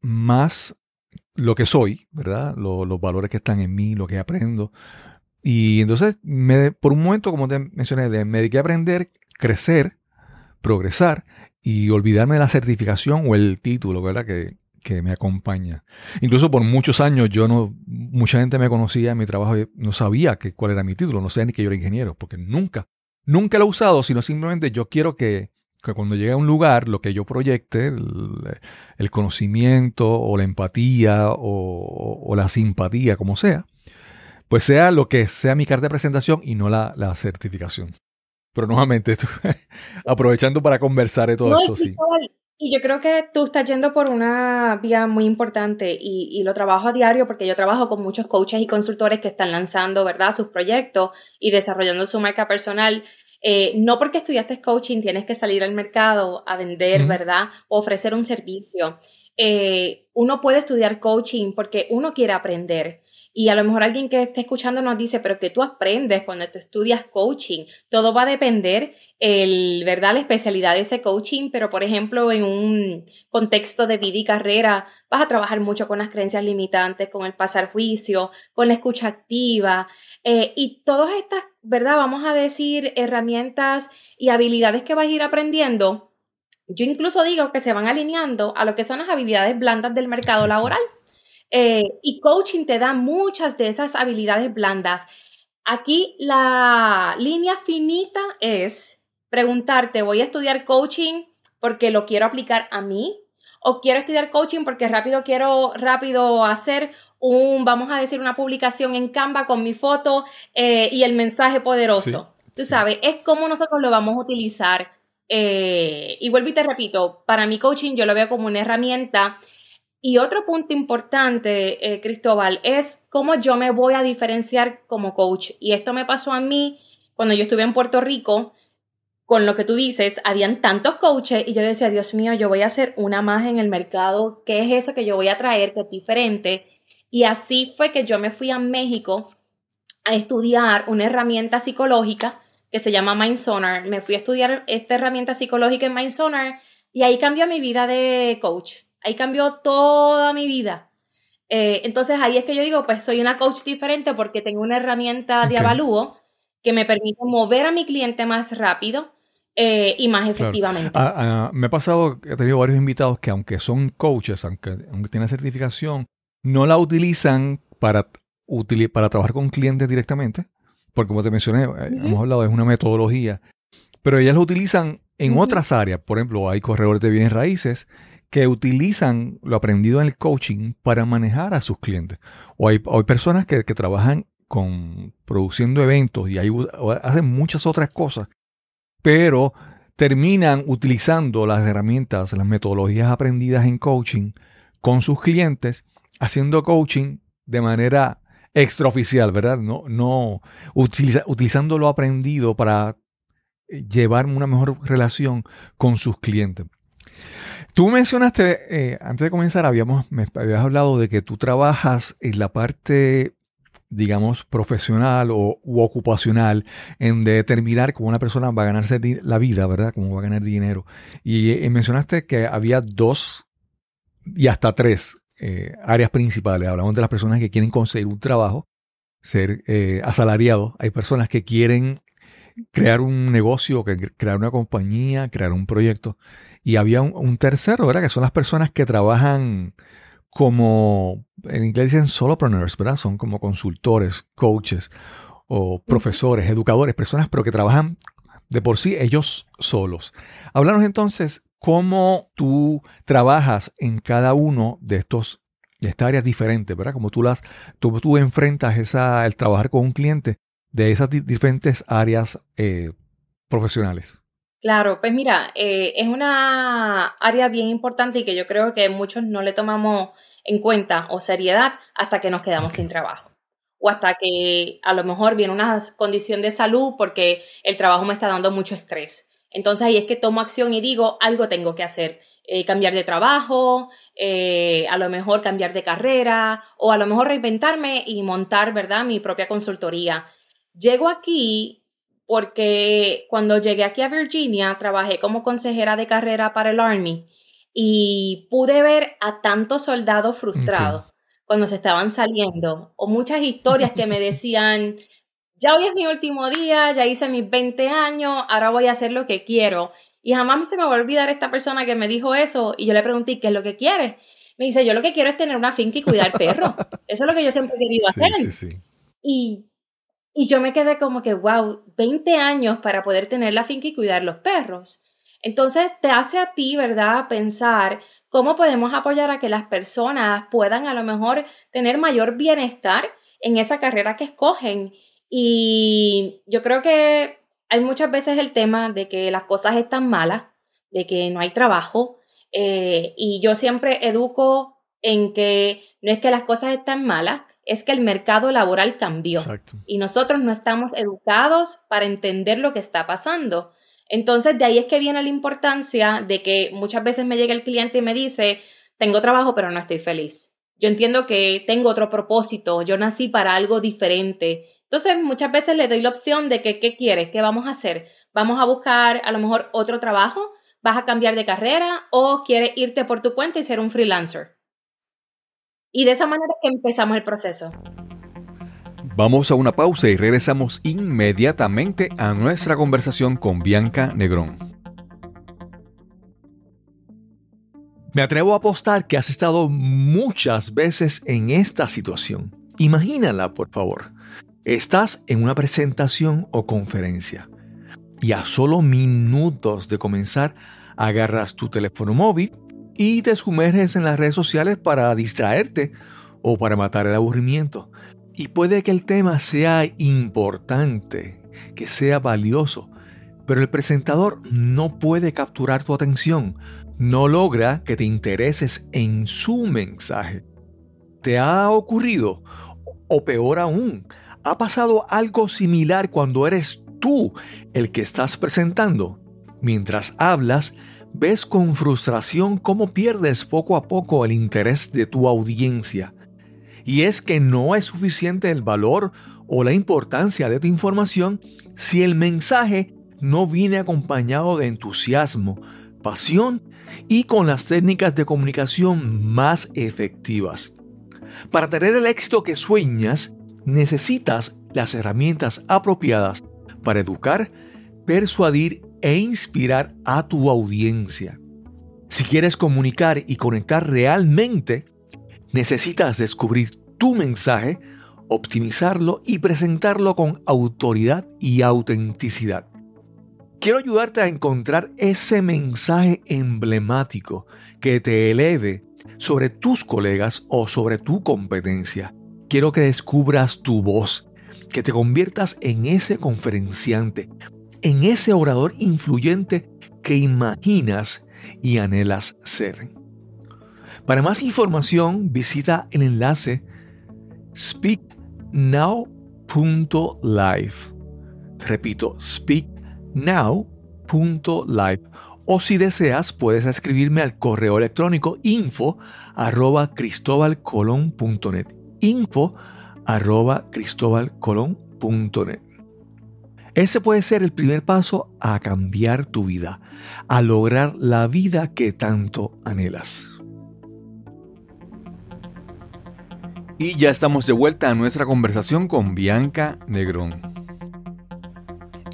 [SPEAKER 2] más lo que soy, ¿verdad? los valores que están en mí, lo que aprendo. Y entonces, me, por un momento, como te mencioné, me dediqué a aprender, crecer, progresar y olvidarme de la certificación o el título, ¿verdad? Que, que me acompaña. Incluso por muchos años yo no, mucha gente me conocía en mi trabajo y no sabía que, cuál era mi título, no sabía ni que yo era ingeniero, porque nunca, nunca lo he usado, sino simplemente yo quiero que, cuando llegue a un lugar, lo que yo proyecte, el, conocimiento o la empatía o, la simpatía, como sea, pues sea lo que sea mi carta de presentación y no la, certificación. Pero nuevamente, aprovechando para conversar de todo esto, sí.
[SPEAKER 1] Y yo creo que tú estás yendo por una vía muy importante y, y, lo trabajo a diario porque yo trabajo con muchos coaches y consultores que están lanzando, ¿verdad?, sus proyectos y desarrollando su marca personal. Eh, no porque estudiaste coaching tienes que salir al mercado a vender, ¿verdad?, o ofrecer un servicio. Eh, uno puede estudiar coaching porque uno quiere aprender. Y a lo mejor alguien que esté escuchando nos dice, pero que tú aprendes cuando tú estudias coaching. Todo va a depender, el, ¿verdad? La especialidad de ese coaching, pero por ejemplo, en un contexto de vida y carrera, vas a trabajar mucho con las creencias limitantes, con el pasar juicio, con la escucha activa eh, y todas estas, ¿verdad? Vamos a decir, herramientas y habilidades que vas a ir aprendiendo. Yo incluso digo que se van alineando a lo que son las habilidades blandas del mercado laboral. Eh, y coaching te da muchas de esas habilidades blandas. Aquí la línea finita es preguntarte, ¿voy a estudiar coaching porque lo quiero aplicar a mí? ¿O quiero estudiar coaching porque rápido quiero rápido hacer un, vamos a decir, una publicación en Canva con mi foto eh, y el mensaje poderoso? Tú sabes, es como nosotros lo vamos a utilizar. Eh, y vuelvo y te repito, para mi coaching yo lo veo como una herramienta y otro punto importante, eh, Cristóbal, es cómo yo me voy a diferenciar como coach. Y esto me pasó a mí cuando yo estuve en Puerto Rico, con lo que tú dices, habían tantos coaches y yo decía, Dios mío, yo voy a hacer una más en el mercado, ¿qué es eso que yo voy a traer que es diferente? Y así fue que yo me fui a México a estudiar una herramienta psicológica que se llama MindSonar. Me fui a estudiar esta herramienta psicológica en MindSonar y ahí cambió mi vida de coach. Ahí cambió toda mi vida. Eh, entonces ahí es que yo digo, pues soy una coach diferente porque tengo una herramienta de avalúo que me permite mover a mi cliente más rápido eh, y más efectivamente.
[SPEAKER 2] Ah, ah, me ha pasado, he tenido varios invitados que aunque son coaches, aunque, aunque tienen certificación, no la utilizan para, para trabajar con clientes directamente, porque como te mencioné, eh, hemos hablado, es una metodología, pero ellas lo utilizan en otras áreas. Por ejemplo, hay corredores de bienes raíces que utilizan lo aprendido en el coaching para manejar a sus clientes. O hay, personas que, trabajan con produciendo eventos y hacen muchas otras cosas, pero terminan utilizando las herramientas, las metodologías aprendidas en coaching con sus clientes, haciendo coaching de manera extraoficial, ¿verdad? No, no utilizando lo aprendido para llevar una mejor relación con sus clientes. Tú mencionaste, eh, antes de comenzar, habíamos, habías hablado de que tú trabajas en la parte, digamos, profesional o u ocupacional en determinar cómo una persona va a ganarse la vida, ¿verdad? Cómo va a ganar dinero. Y, eh, mencionaste que había dos y hasta tres eh, áreas principales. Hablamos de las personas que quieren conseguir un trabajo, ser asalariados. Hay personas que quieren crear un negocio, crear una compañía, crear un proyecto. Y había un, tercero, ¿verdad? Que son las personas que trabajan como, en inglés dicen solopreneurs, ¿verdad? Son como consultores, coaches o profesores, educadores, personas, pero que trabajan de por sí ellos solos. Háblanos entonces cómo tú trabajas en cada uno de estos de estas áreas diferentes, ¿verdad? Como tú las tú, tú enfrentas esa el trabajar con un cliente de esas diferentes áreas eh, profesionales?
[SPEAKER 1] Claro, pues mira, eh, es una área bien importante y que yo creo que muchos no le tomamos en cuenta o seriedad hasta que nos quedamos sin trabajo o hasta que a lo mejor viene una condición de salud porque el trabajo me está dando mucho estrés. Entonces ahí es que tomo acción y digo, algo tengo que hacer. Eh, cambiar de trabajo, eh, a lo mejor cambiar de carrera o a lo mejor reinventarme y montar, ¿verdad?, mi propia consultoría. Llego aquí porque cuando llegué aquí a Virginia trabajé como consejera de carrera para el Army y pude ver a tantos soldados frustrados cuando se estaban saliendo o muchas historias que me decían, ya hoy es mi último día, ya hice mis 20 años, ahora voy a hacer lo que quiero. Y jamás se me va a olvidar esta persona que me dijo eso y yo le pregunté, ¿qué es lo que quieres? Me dice, yo lo que quiero es tener una finca y cuidar perros. Eso es lo que yo siempre he querido hacer. Sí, sí. Y, y yo me quedé como que, wow, 20 años para poder tener la finca y cuidar los perros. Entonces te hace a ti, ¿verdad?, pensar cómo podemos apoyar a que las personas puedan a lo mejor tener mayor bienestar en esa carrera que escogen. Y yo creo que hay muchas veces el tema de que las cosas están malas, de que no hay trabajo, eh, y yo siempre educo en que no es que las cosas están malas, es que el mercado laboral cambió y nosotros no estamos educados para entender lo que está pasando. Entonces, de ahí es que viene la importancia de que muchas veces me llega el cliente y me dice, tengo trabajo, pero no estoy feliz. Yo entiendo que tengo otro propósito, yo nací para algo diferente. Entonces, muchas veces le doy la opción de que, ¿qué quieres? ¿Qué vamos a hacer? ¿Vamos a buscar a lo mejor otro trabajo? ¿Vas a cambiar de carrera? ¿O quieres irte por tu cuenta y ser un freelancer? Y de esa manera que empezamos el proceso.
[SPEAKER 2] Vamos a una pausa y regresamos inmediatamente a nuestra conversación con Bianca Negrón. Me atrevo a apostar que has estado muchas veces en esta situación. Imagínala, por favor. Estás en una presentación o conferencia y a solo minutos de comenzar agarras tu teléfono móvil y te sumerges en las redes sociales para distraerte o para matar el aburrimiento. Y puede que el tema sea importante, que sea valioso, pero el presentador no puede capturar tu atención, no logra que te intereses en su mensaje. ¿Te ha ocurrido? O peor aún, ¿ha pasado algo similar cuando eres tú el que estás presentando? Mientras hablas, ves con frustración cómo pierdes poco a poco el interés de tu audiencia y es que no es suficiente el valor o la importancia de tu información si el mensaje no viene acompañado de entusiasmo, pasión y con las técnicas de comunicación más efectivas. Para tener el éxito que sueñas, necesitas las herramientas apropiadas para educar, persuadir e inspirar a tu audiencia. Si quieres comunicar y conectar realmente, Necesitas descubrir tu mensaje, optimizarlo y presentarlo con autoridad y autenticidad. Quiero ayudarte a encontrar ese mensaje emblemático que te eleve sobre tus colegas o sobre tu competencia. Quiero que descubras tu voz, que te conviertas en ese conferenciante, en ese orador influyente que imaginas y anhelas ser. Para más información, visita el enlace speaknow.live. Repito, speaknow.live. O si deseas, puedes escribirme al correo electrónico info arroba cristobalcolon.net. Info arroba cristobalcolon.net. Ese puede ser el primer paso a cambiar tu vida, a lograr la vida que tanto anhelas. Y ya estamos de vuelta a nuestra conversación con Bianca Negrón.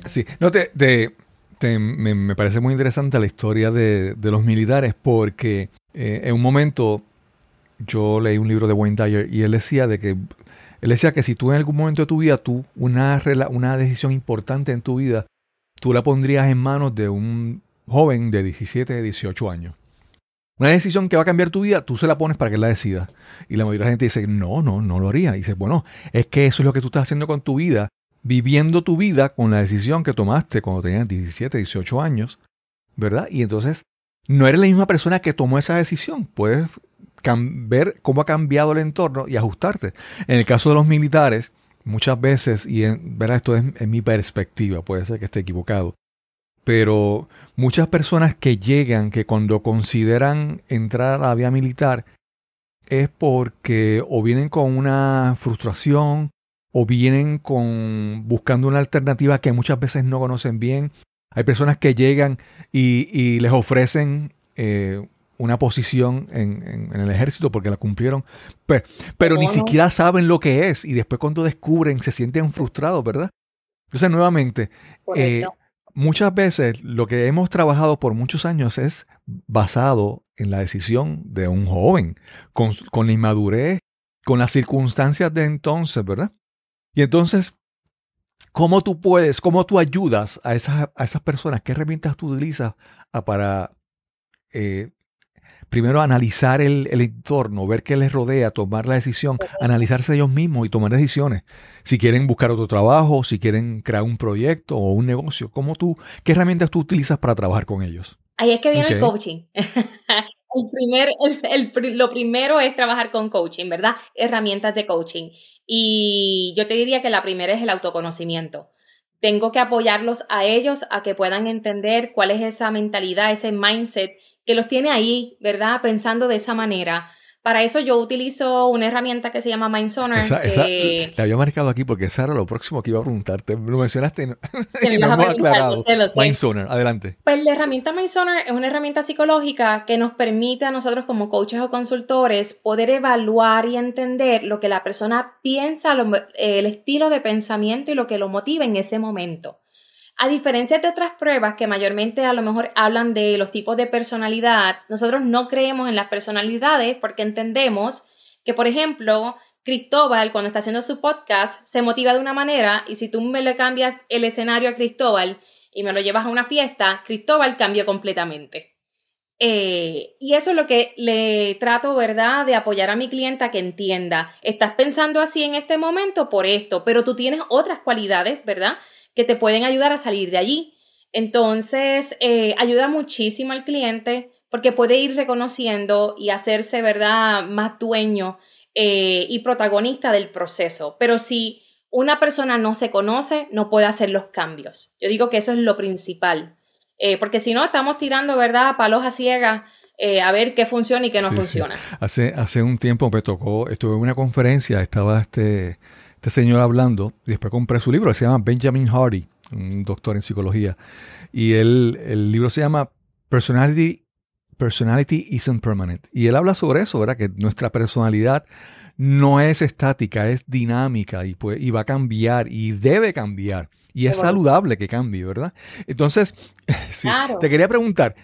[SPEAKER 2] Sí, no te, me, parece muy interesante la historia de, los militares porque eh, en un momento yo leí un libro de Wayne Dyer y él decía de que él decía que si tú en algún momento de tu vida tú una una decisión importante en tu vida tú la pondrías en manos de un joven de 17, 18 años. Una decisión que va a cambiar tu vida, tú se la pones para que él la decida. Y la mayoría de la gente dice, no, no, no lo haría. Y dice, bueno, es que eso es lo que tú estás haciendo con tu vida. viviendo tu vida con la decisión que tomaste cuando tenías 17, 18 años, ¿verdad? Y entonces no eres la misma persona que tomó esa decisión. Puedes ver cómo ha cambiado el entorno y ajustarte. En el caso de los militares, muchas veces, y en, ¿verdad? esto es en mi perspectiva, puede ser que esté equivocado, pero muchas personas que llegan, que cuando consideran entrar a la vía militar, es porque o vienen con una frustración o vienen con buscando una alternativa que muchas veces no conocen bien. Hay personas que llegan y, les ofrecen eh, una posición en, el ejército porque la cumplieron, pero, ni siquiera saben lo que es y después cuando descubren se sienten frustrados, ¿verdad? Entonces, nuevamente, eh, muchas veces lo que hemos trabajado por muchos años es basado en la decisión de un joven, con, con la inmadurez, con las circunstancias de entonces, ¿verdad? Y entonces, ¿cómo tú puedes, cómo tú ayudas a esas, a esas personas? ¿Qué herramientas tú utilizas para eh, primero analizar el, entorno, ver qué les rodea, tomar la decisión, analizarse ellos mismos y tomar decisiones. Si quieren buscar otro trabajo, si quieren crear un proyecto o un negocio, ¿cómo tú, ¿qué herramientas tú utilizas para trabajar con ellos?
[SPEAKER 1] Ahí es que viene el coaching. el primer, lo primero es trabajar con coaching, ¿verdad? Herramientas de coaching. Y yo te diría que la primera es el autoconocimiento tengo que apoyarlos a ellos a que puedan entender cuál es esa mentalidad, ese mindset que los tiene ahí, ¿verdad? Pensando de esa manera. Para eso yo utilizo una herramienta que se llama MindSonar.
[SPEAKER 2] Esa, la había marcado aquí porque esa era lo próximo que iba a preguntarte. Lo mencionaste y no, hemos aclarado. MindSonar, adelante.
[SPEAKER 1] Pues la herramienta MindSonar es una herramienta psicológica que nos permite a nosotros como coaches o consultores poder evaluar y entender lo que la persona piensa, el estilo de pensamiento y lo que lo motiva en ese momento. A diferencia de otras pruebas que mayormente a lo mejor hablan de los tipos de personalidad, nosotros no creemos en las personalidades porque entendemos que, por ejemplo, Cristóbal, cuando está haciendo su podcast, se motiva de una manera y si tú me le cambias el escenario a Cristóbal y me lo llevas a una fiesta, Cristóbal cambió completamente. Eh, y eso es lo que le trato, ¿verdad?, de apoyar a mi clienta que entienda. Estás pensando así en este momento por esto, pero tú tienes otras cualidades, ¿verdad?, que te pueden ayudar a salir de allí. Entonces, eh, ayuda muchísimo al cliente porque puede ir reconociendo y hacerse, ¿verdad?, más dueño eh, y protagonista del proceso. Pero si una persona no se conoce, no puede hacer los cambios. Yo digo que eso es lo principal. Eh, porque si no, estamos tirando, ¿verdad?, palos a ciegas a ver qué funciona y qué no funciona.
[SPEAKER 2] Hace, hace un tiempo me tocó, estuve en una conferencia, estaba este este señor hablando, y después compré su libro, se llama Benjamin Hardy, un doctor en psicología, y él, el libro se llama Personality, Personality Isn't Permanent. Y él habla sobre eso, ¿verdad? Que nuestra personalidad no es estática, es dinámica y, y va a cambiar y debe cambiar. Y es saludable que cambie, ¿verdad? Entonces, te quería preguntar,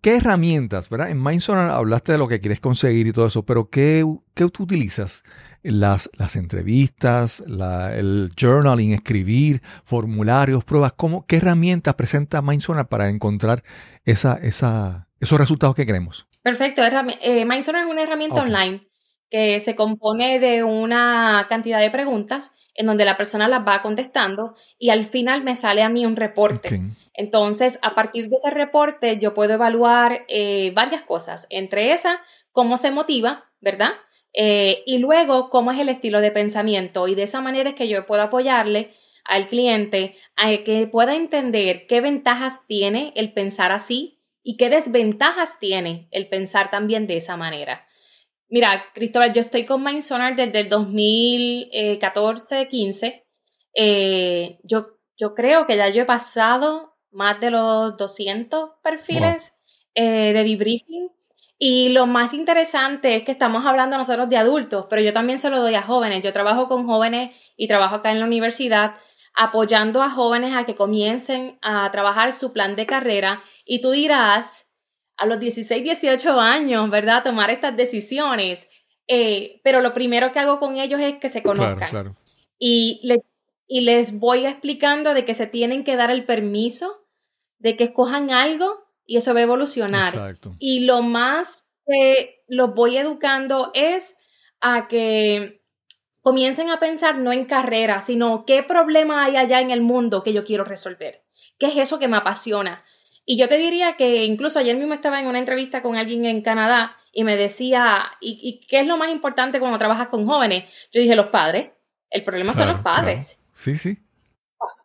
[SPEAKER 2] ¿qué herramientas, ¿verdad? En Mindsonar hablaste de lo que quieres conseguir y todo eso, pero ¿qué, qué tú utilizas las, las entrevistas, el journaling, escribir, formularios, pruebas, ¿cómo, ¿qué herramientas presenta Mindsonar para encontrar esa, esa, esos resultados que queremos?
[SPEAKER 1] Perfecto. Eh, Mindsonar es una herramienta online que se compone de una cantidad de preguntas en donde la persona las va contestando y al final me sale a mí un reporte. Entonces, a partir de ese reporte, yo puedo evaluar eh, varias cosas, entre esas, cómo se motiva, ¿verdad? Eh, y luego, cómo es el estilo de pensamiento. Y de esa manera es que yo puedo apoyarle al cliente a que pueda entender qué ventajas tiene el pensar así y qué desventajas tiene el pensar también de esa manera. Mira, Cristóbal, yo estoy con Mindsonar desde el 2014-15. Eh, yo, yo creo que ya yo he pasado más de los 200 perfiles eh, de debriefing y lo más interesante es que estamos hablando nosotros de adultos, pero yo también se lo doy a jóvenes. Yo trabajo con jóvenes y trabajo acá en la universidad apoyando a jóvenes a que comiencen a trabajar su plan de carrera. Y tú dirás, a los 16, 18 años, ¿verdad? Tomar estas decisiones. Eh, pero lo primero que hago con ellos es que se conozcan. Y, y les voy explicando de que se tienen que dar el permiso de que escojan algo y eso va a evolucionar. Y lo más que los voy educando es a que comiencen a pensar no en carrera, sino qué problema hay allá en el mundo que yo quiero resolver. ¿Qué es eso que me apasiona? Y yo te diría que incluso ayer mismo estaba en una entrevista con alguien en Canadá y me decía, ¿y, qué es lo más importante cuando trabajas con jóvenes? Yo dije, los padres. El problema son los padres.
[SPEAKER 2] Sí, sí.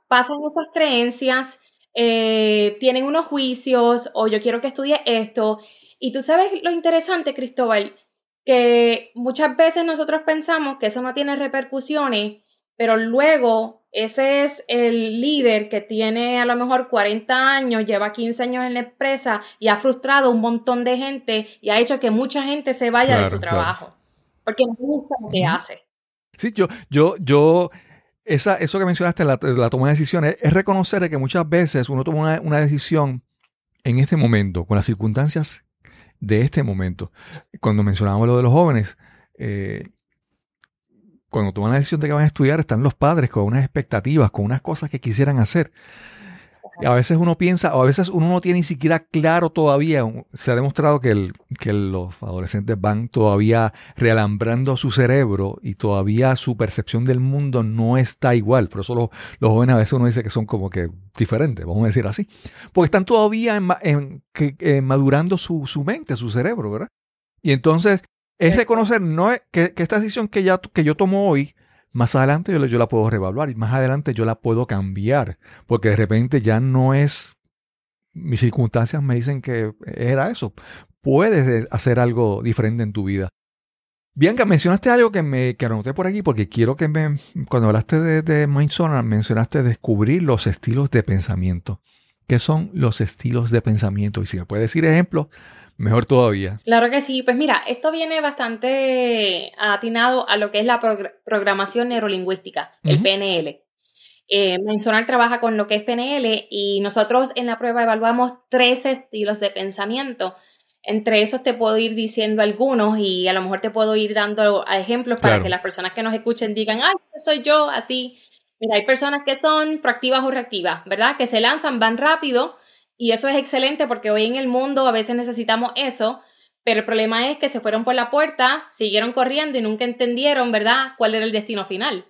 [SPEAKER 1] Pasan esas creencias, eh, tienen unos juicios o yo quiero que estudie esto. Y tú sabes lo interesante, Cristóbal, que muchas veces nosotros pensamos que eso no tiene repercusiones, pero luego ese es el líder que tiene a lo mejor 40 años, lleva 15 años en la empresa y ha frustrado un montón de gente y ha hecho que mucha gente se vaya de su trabajo porque no gusta lo que hace.
[SPEAKER 2] Sí, yo, yo, yo, esa, eso que mencionaste, la, la toma de decisiones, es reconocer que muchas veces uno toma una, una decisión en este momento, con las circunstancias de este momento. Cuando mencionábamos lo de los jóvenes, eh, cuando toman la decisión de que van a estudiar, están los padres con unas expectativas, con unas cosas que quisieran hacer. A veces uno piensa, o a veces uno no tiene ni siquiera claro todavía, se ha demostrado que, el, que los adolescentes van todavía realambrando su cerebro y todavía su percepción del mundo no está igual. Por eso los, los jóvenes a veces uno dice que son como que diferentes, vamos a decir así. Porque están todavía en, madurando su, su, mente, su cerebro, ¿verdad? Y entonces es reconocer no que, que esta decisión que, ya, que yo tomo hoy más adelante yo, la puedo revaluar y más adelante yo la puedo cambiar, porque de repente ya no es, mis circunstancias me dicen que era eso. Puedes hacer algo diferente en tu vida. Bianca, mencionaste algo que me que anoté por aquí porque quiero que me, cuando hablaste de, de mencionaste descubrir los estilos de pensamiento. ¿Qué son los estilos de pensamiento? Y si me puedes decir ejemplos, Mejor todavía.
[SPEAKER 1] Claro que sí. Pues mira, esto viene bastante atinado a lo que es la programación neurolingüística, el PNL. Eh, Mencionar trabaja con lo que es PNL y nosotros en la prueba evaluamos tres estilos de pensamiento. Entre esos te puedo ir diciendo algunos y a lo mejor te puedo ir dando ejemplos para que las personas que nos escuchen digan, ay, soy yo, así. Mira, hay personas que son proactivas o reactivas, ¿verdad? Que se lanzan, van rápido y eso es excelente porque hoy en el mundo a veces necesitamos eso, pero el problema es que se fueron por la puerta, siguieron corriendo y nunca entendieron, ¿verdad?, cuál era el destino final.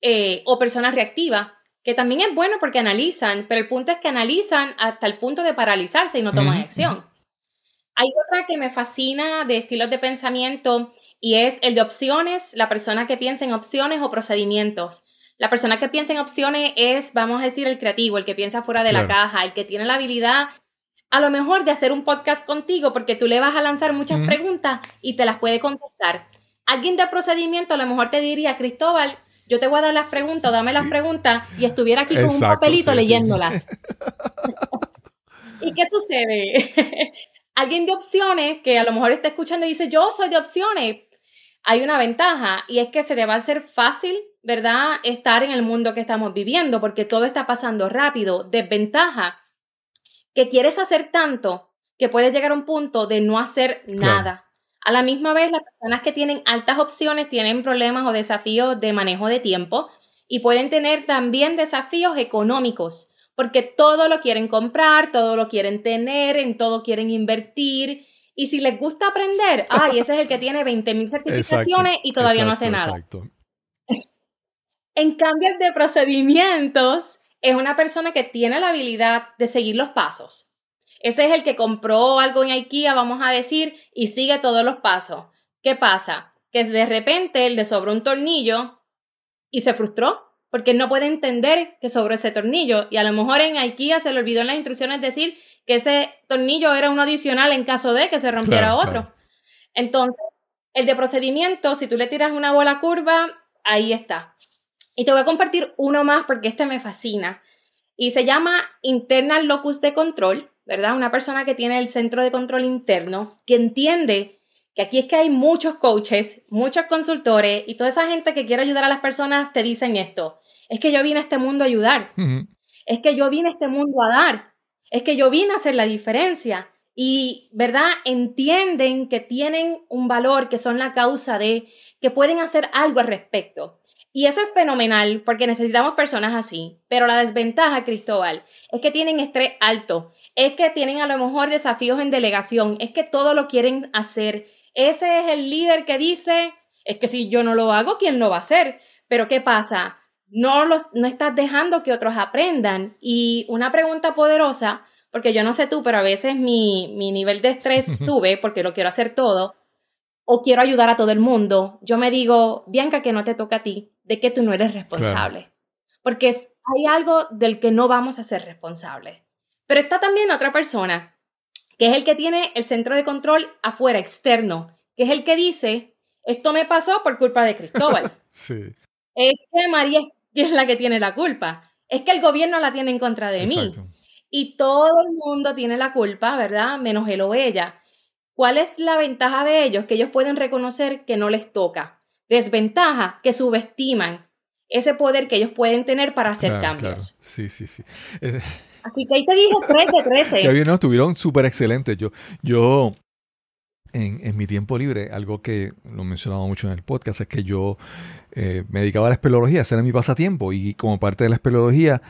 [SPEAKER 1] Eh, o personas reactivas, que también es bueno porque analizan, pero el punto es que analizan hasta el punto de paralizarse y no toman acción. Hay otra que me fascina de estilos de pensamiento y es el de opciones, la persona que piensa en opciones o procedimientos. La persona que piensa en opciones es, vamos a decir, el creativo, el que piensa fuera de la caja, el que tiene la habilidad a lo mejor de hacer un podcast contigo porque tú le vas a lanzar muchas preguntas y te las puede contestar. Alguien de procedimiento a lo mejor te diría, Cristóbal, yo te voy a dar las preguntas, dame las preguntas y estuviera aquí con un papelito leyéndolas. ¿Y qué sucede? Alguien de opciones que a lo mejor está escuchando y dice, yo soy de opciones, hay una ventaja y es que se te va a hacer fácil, ¿verdad? Estar en el mundo que estamos viviendo porque todo está pasando rápido. Desventaja, que quieres hacer tanto que puedes llegar a un punto de no hacer nada. A la misma vez, las personas que tienen altas opciones tienen problemas o desafíos de manejo de tiempo y pueden tener también desafíos económicos porque todo lo quieren comprar, todo lo quieren tener, en todo quieren invertir y si les gusta aprender, ay, ese es el que tiene 20.000 certificaciones y todavía no hace nada. Exacto. En cambio, el de procedimientos es una persona que tiene la habilidad de seguir los pasos. Ese es el que compró algo en IKEA, vamos a decir, y sigue todos los pasos. ¿Qué pasa? Que de repente le sobró un tornillo y se frustró porque no puede entender que sobró ese tornillo. Y a lo mejor en IKEA se le olvidó en las instrucciones decir que ese tornillo era uno adicional en caso de que se rompiera otro. Entonces, el de procedimiento, si tú le tiras una bola curva, ahí está. Y te voy a compartir uno más porque este me fascina. Y se llama Internal Locus de Control, ¿verdad? Una persona que tiene el centro de control interno, que entiende que aquí es que hay muchos coaches, muchos consultores y toda esa gente que quiere ayudar a las personas te dicen esto. Es que yo vine a este mundo a ayudar. Es que yo vine a este mundo a dar es que yo vine a hacer la diferencia y, ¿verdad? Entienden que tienen un valor, que son la causa de, que pueden hacer algo al respecto. Y eso es fenomenal porque necesitamos personas así. Pero la desventaja, Cristóbal, es que tienen estrés alto, es que tienen a lo mejor desafíos en delegación, es que todo lo quieren hacer. Ese es el líder que dice, Es que si yo no lo hago, ¿quién lo va a hacer? Pero ¿qué pasa? No, los, no estás dejando que otros aprendan. Y una pregunta poderosa, porque yo no sé tú, pero a veces mi, mi nivel de estrés sube porque lo quiero hacer todo o quiero ayudar a todo el mundo. Yo me digo, Bianca, que no te toca a ti, de que tú no eres responsable. Porque hay algo del que no vamos a ser responsables. Pero está también otra persona, que es el que tiene el centro de control afuera, externo, que es el que dice, esto me pasó por culpa de Cristóbal.
[SPEAKER 2] sí.
[SPEAKER 1] Es que María es la que tiene la culpa. Es que el gobierno la tiene en contra de mí. Y todo el mundo tiene la culpa, ¿verdad? Menos él o ella. ¿Cuál es la ventaja de ellos? Que ellos pueden reconocer que no les toca. Desventaja, que subestiman ese poder que ellos pueden tener para hacer cambios.
[SPEAKER 2] Sí, sí, sí.
[SPEAKER 1] Así que ahí te dije 3 de 13.
[SPEAKER 2] Ya bien, no, estuvieron súper excelentes. Yo, yo en, mi tiempo libre, algo que lo mencionaba mucho en el podcast, es que yo eh, me dedicaba a la espeleología, ese era mi pasatiempo, y como parte de la espeleología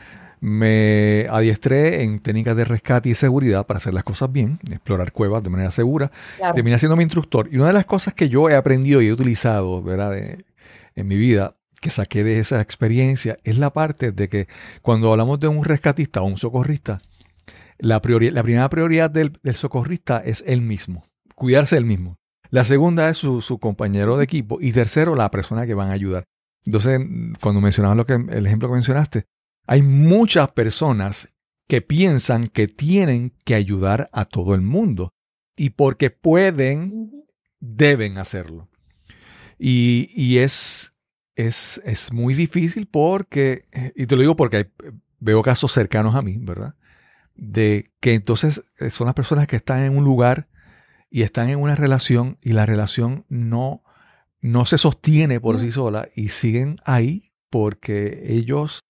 [SPEAKER 2] me adiestré en técnicas de rescate y seguridad para hacer las cosas bien, explorar cuevas de manera segura. Terminé siendo mi instructor. Y una de las cosas que yo he aprendido y he utilizado ¿verdad? en mi vida que saqué de esa experiencia es la parte de que cuando hablamos de un rescatista o un socorrista, la, la primera prioridad del, socorrista es él mismo, cuidarse él mismo. La segunda es su, compañero de equipo y tercero, la persona que van a ayudar. Entonces, cuando mencionabas lo que, el ejemplo que mencionaste, hay muchas personas que piensan que tienen que ayudar a todo el mundo y porque pueden, deben hacerlo. Y, y es, es, es muy difícil porque, y te lo digo porque veo casos cercanos a mí, ¿verdad? De que entonces eh, son las personas que están en un lugar y están en una relación y la relación no, no se sostiene por sí sola y siguen ahí porque ellos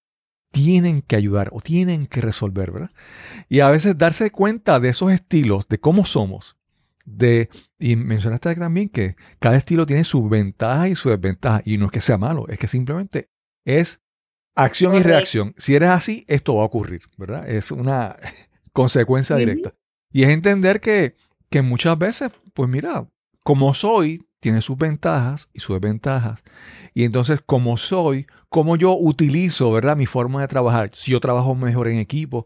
[SPEAKER 2] tienen que ayudar o tienen que resolver, ¿verdad? Y a veces darse cuenta de esos estilos, de cómo somos, de, y mencionaste también que cada estilo tiene sus ventajas y sus desventajas. Y no es que sea malo, es que simplemente es acción y reacción. Si eres así, esto va a ocurrir, ¿verdad? Es una consecuencia directa. Y es entender que, que muchas veces, pues mira, como soy, tiene sus ventajas y sus desventajas. Y entonces, como soy, como yo utilizo, ¿verdad? Mi forma de trabajar. Si yo trabajo mejor en equipo,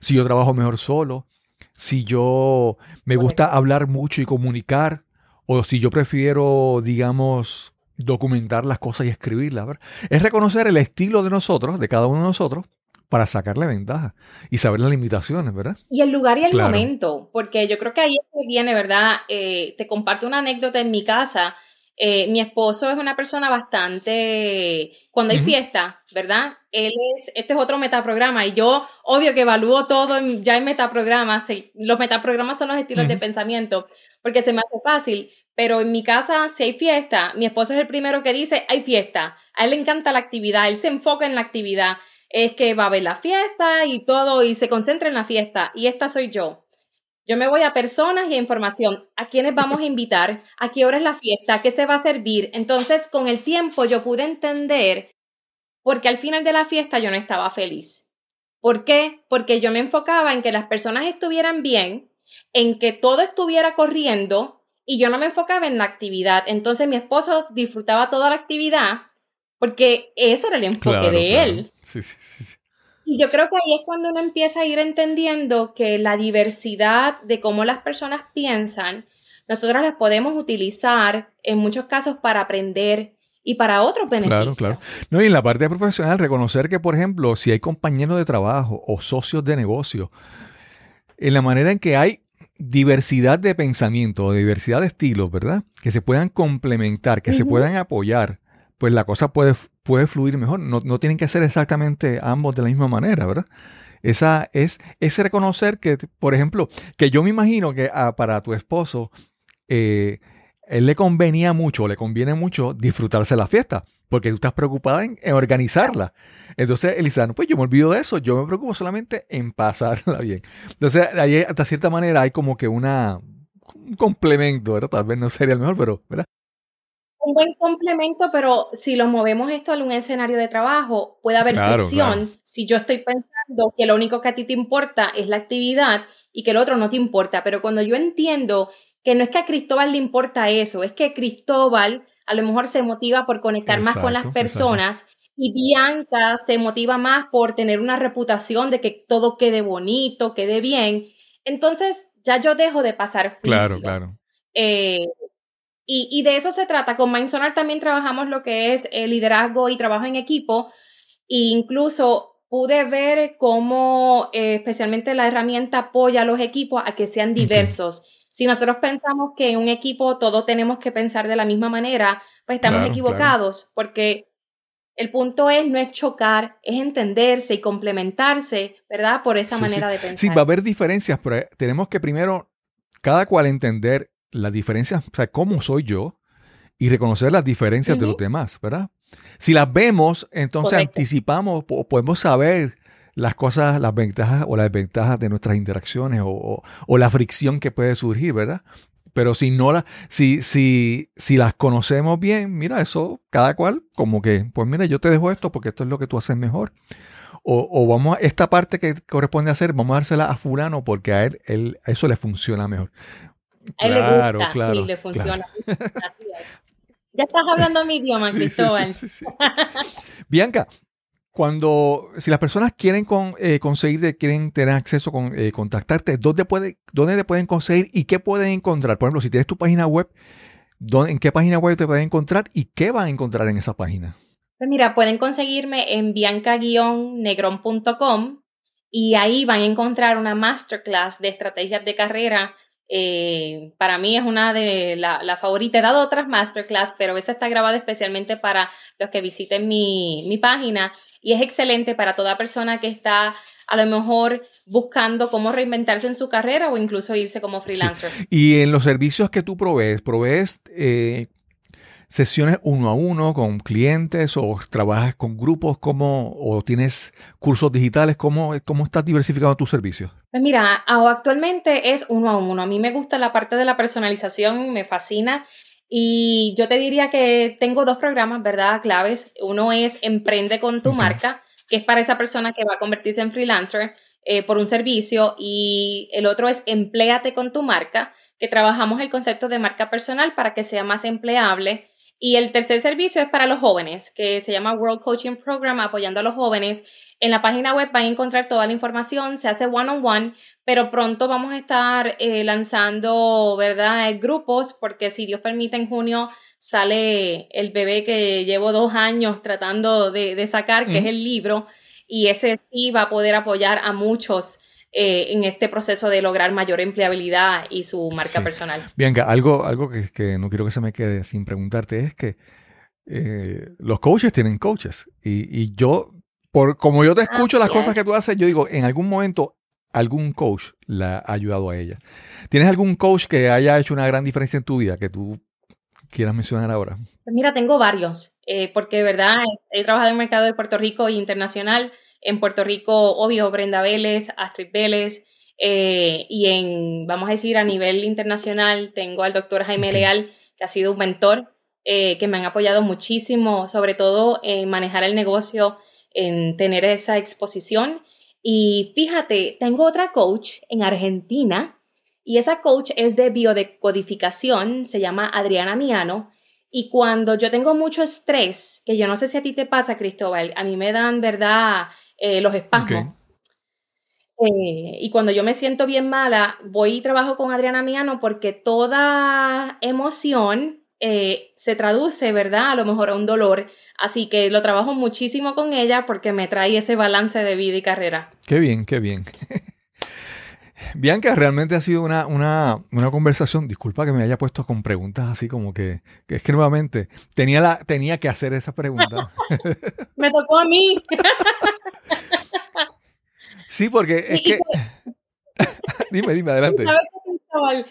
[SPEAKER 2] si yo trabajo mejor solo, si yo me gusta hablar mucho y comunicar, o si yo prefiero, digamos, documentar las cosas y escribirlas. Es reconocer el estilo de nosotros, de cada uno de nosotros, para sacarle ventaja y saber las limitaciones, ¿verdad?
[SPEAKER 1] Y el lugar y el momento, porque yo creo que ahí viene, ¿verdad? Eh, te comparto una anécdota en mi casa eh, mi esposo es una persona bastante, cuando hay fiesta, ¿verdad? Él es, este es otro metaprograma y yo obvio que evalúo todo ya en metaprogramas, los metaprogramas son los estilos de pensamiento, porque se me hace fácil, pero en mi casa si hay fiesta, mi esposo es el primero que dice, hay fiesta, a él le encanta la actividad, él se enfoca en la actividad, es que va a ver la fiesta y todo y se concentra en la fiesta y esta soy yo. Yo me voy a personas y a información, a quiénes vamos a invitar, a qué hora es la fiesta, qué se va a servir. Entonces, con el tiempo yo pude entender porque al final de la fiesta yo no estaba feliz. ¿Por qué? Porque yo me enfocaba en que las personas estuvieran bien, en que todo estuviera corriendo y yo no me enfocaba en la actividad. Entonces mi esposo disfrutaba toda la actividad porque ese era el enfoque de él. Sí, sí, sí. Y yo creo que ahí es cuando uno empieza a ir entendiendo que la diversidad de cómo las personas piensan, nosotros las podemos utilizar en muchos casos para aprender y para otros beneficios. Claro, claro.
[SPEAKER 2] No, y en la parte profesional, reconocer que, por ejemplo, si hay compañeros de trabajo o socios de negocio, en la manera en que hay diversidad de pensamiento, diversidad de estilos, ¿verdad? Que se puedan complementar, que se puedan apoyar, pues la cosa puede, puede fluir mejor. No, no, tienen que ser exactamente ambos de la misma manera, ¿verdad? Esa es, es reconocer que, por ejemplo, que yo me imagino que ah, para tu esposo, eh, él le convenía mucho, le conviene mucho disfrutarse la fiesta, porque tú estás preocupada en, organizarla. Entonces, Elisa, pues yo me olvido de eso, yo me preocupo solamente en pasarla bien. Entonces, ahí, hasta cierta manera, hay como que una, un complemento, ¿verdad? Tal vez no sería el mejor, pero, ¿verdad?
[SPEAKER 1] Un buen complemento, pero si lo movemos esto a un escenario de trabajo, puede haber fricción si yo estoy pensando que lo único que a ti te importa es la actividad y que el otro no te importa. Pero cuando yo entiendo que no es que a Cristóbal le importa eso, es que Cristóbal a lo mejor se motiva por conectar más con las personas. Y Bianca se motiva más por tener una reputación de que todo quede bonito, quede bien. Entonces, ya yo dejo de pasar juicio.
[SPEAKER 2] Claro, claro.
[SPEAKER 1] Eh, y, de eso se trata. Con Mindsonar también trabajamos lo que es el liderazgo y trabajo en equipo. E incluso pude ver cómo eh, especialmente la herramienta apoya a los equipos a que sean diversos. Si nosotros pensamos que en un equipo todos tenemos que pensar de la misma manera, pues estamos equivocados, porque el punto es no es chocar, es entenderse y complementarse, ¿verdad? Por esa manera de pensar.
[SPEAKER 2] Sí, va a haber diferencias, pero tenemos que primero cada cual entender las diferencias, o sea, cómo soy yo y reconocer las diferencias de los demás, ¿verdad? Si las vemos, entonces anticipamos o podemos saber las cosas, las ventajas o las desventajas de nuestras interacciones o, la fricción que puede surgir, ¿verdad? Pero si no la, si, si, si las conocemos bien, mira, eso, cada cual, como que, pues mira, yo te dejo esto porque esto es lo que tú haces mejor. O, o vamos a, esta parte que corresponde hacer, vamos a dársela a fulano porque a él, él eso le funciona mejor.
[SPEAKER 1] A él claro, le gusta, claro, sí, le funciona. Ya estás hablando mi idioma, Cristóbal.
[SPEAKER 2] Bianca, cuando, si las personas quieren con, eh, conseguir, quieren tener acceso con eh, contactarte, ¿dónde, puede, ¿dónde te pueden conseguir y qué pueden encontrar? Por ejemplo, si tienes tu página web, ¿en qué página web te pueden encontrar y qué van a encontrar en esa página?
[SPEAKER 1] Pues mira, pueden conseguirme en bianca-negron.com y ahí van a encontrar una masterclass de estrategias de carrera eh, para mí es una de la, la, favorita. He dado otras masterclass, pero esa está grabada especialmente para los que visiten mi, mi página y es excelente para toda persona que está a lo mejor buscando cómo reinventarse en su carrera o incluso irse como freelancer.
[SPEAKER 2] Y en los servicios que tú provees, provees eh, sesiones uno a uno con clientes o trabajas con grupos como, o tienes cursos digitales? ¿Cómo, cómo estás diversificando tus servicios?
[SPEAKER 1] Pues mira, actualmente es uno a uno. A mí me gusta la parte de la personalización, me fascina. Y yo te diría que tengo dos programas, ¿verdad? Claves. Uno es Emprende con tu marca, que es para esa persona que va a convertirse en freelancer eh, por un servicio. Y el otro es Empléate con tu marca, que trabajamos el concepto de marca personal para que sea más empleable y el tercer servicio es para los jóvenes, que se llama World Coaching Program, apoyando a los jóvenes. En la página web van a encontrar toda la información, se hace one-on-one, pero pronto vamos a estar eh, lanzando, ¿verdad?, grupos, porque si Dios permite, en junio sale el bebé que llevo dos años tratando de, sacar, que es el libro, y ese sí va a poder apoyar a muchos eh, en este proceso de lograr mayor empleabilidad y su marca personal.
[SPEAKER 2] Bianca, algo, algo que, no quiero que se me quede sin preguntarte es que eh, los coaches tienen coaches y, yo, por como yo te escucho las cosas que tú haces, yo digo, en algún momento algún coach la ha ayudado a ella. ¿Tienes algún coach que haya hecho una gran diferencia en tu vida que tú quieras mencionar ahora?
[SPEAKER 1] Pues mira, tengo varios, eh, porque de verdad he trabajado en el mercado de Puerto Rico e internacional en Puerto Rico, obvio, Brenda Vélez, Astrid Vélez, eh, y en, vamos a decir, a nivel internacional, tengo al doctor Jaime Leal, que ha sido un mentor, eh, que me han apoyado muchísimo, sobre todo en manejar el negocio, en tener esa exposición. Y fíjate, tengo otra coach en Argentina, y esa coach es de biodecodificación, se llama Adriana Miano, y cuando yo tengo mucho estrés, que yo no sé si a ti te pasa, Cristóbal, a mí me dan, ¿verdad? Eh, los espasmos. Eh, y cuando yo me siento bien mala, voy y trabajo con Adriana Miano porque toda emoción eh, se traduce, ¿verdad? A lo mejor a un dolor. Así que lo trabajo muchísimo con ella porque me trae ese balance de vida y carrera.
[SPEAKER 2] Qué bien, qué bien. Bianca, realmente ha sido una, una, una, conversación. Disculpa que me haya puesto con preguntas así como que, que es que nuevamente tenía, la, tenía que hacer esa pregunta.
[SPEAKER 1] me tocó a mí.
[SPEAKER 2] sí, porque es que... dime, dime, adelante.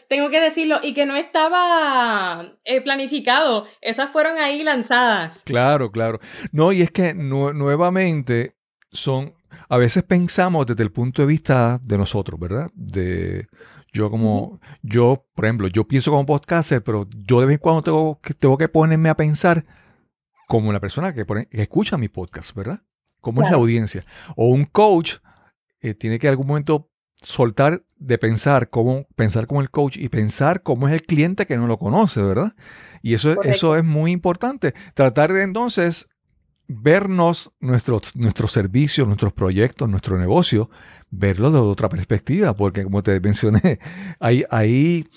[SPEAKER 1] Tengo que decirlo, y que no estaba eh, planificado. Esas fueron ahí lanzadas.
[SPEAKER 2] Claro, claro. No, y es que nuevamente son a veces pensamos desde el punto de vista de nosotros, ¿verdad? De yo como, yo, por ejemplo, yo pienso como podcaster, pero yo de vez en cuando tengo que, tengo que ponerme a pensar como la persona que, escucha mi podcast, ¿verdad? Como es la audiencia. O un coach eh, tiene que en algún momento soltar de pensar como pensar como el coach y pensar cómo es el cliente que no lo conoce, ¿verdad? Y eso, eso es muy importante. Tratar de entonces vernos nuestros, nuestros servicios, nuestros proyectos, nuestro negocio, verlo de otra perspectiva, porque como te mencioné, hay, hay,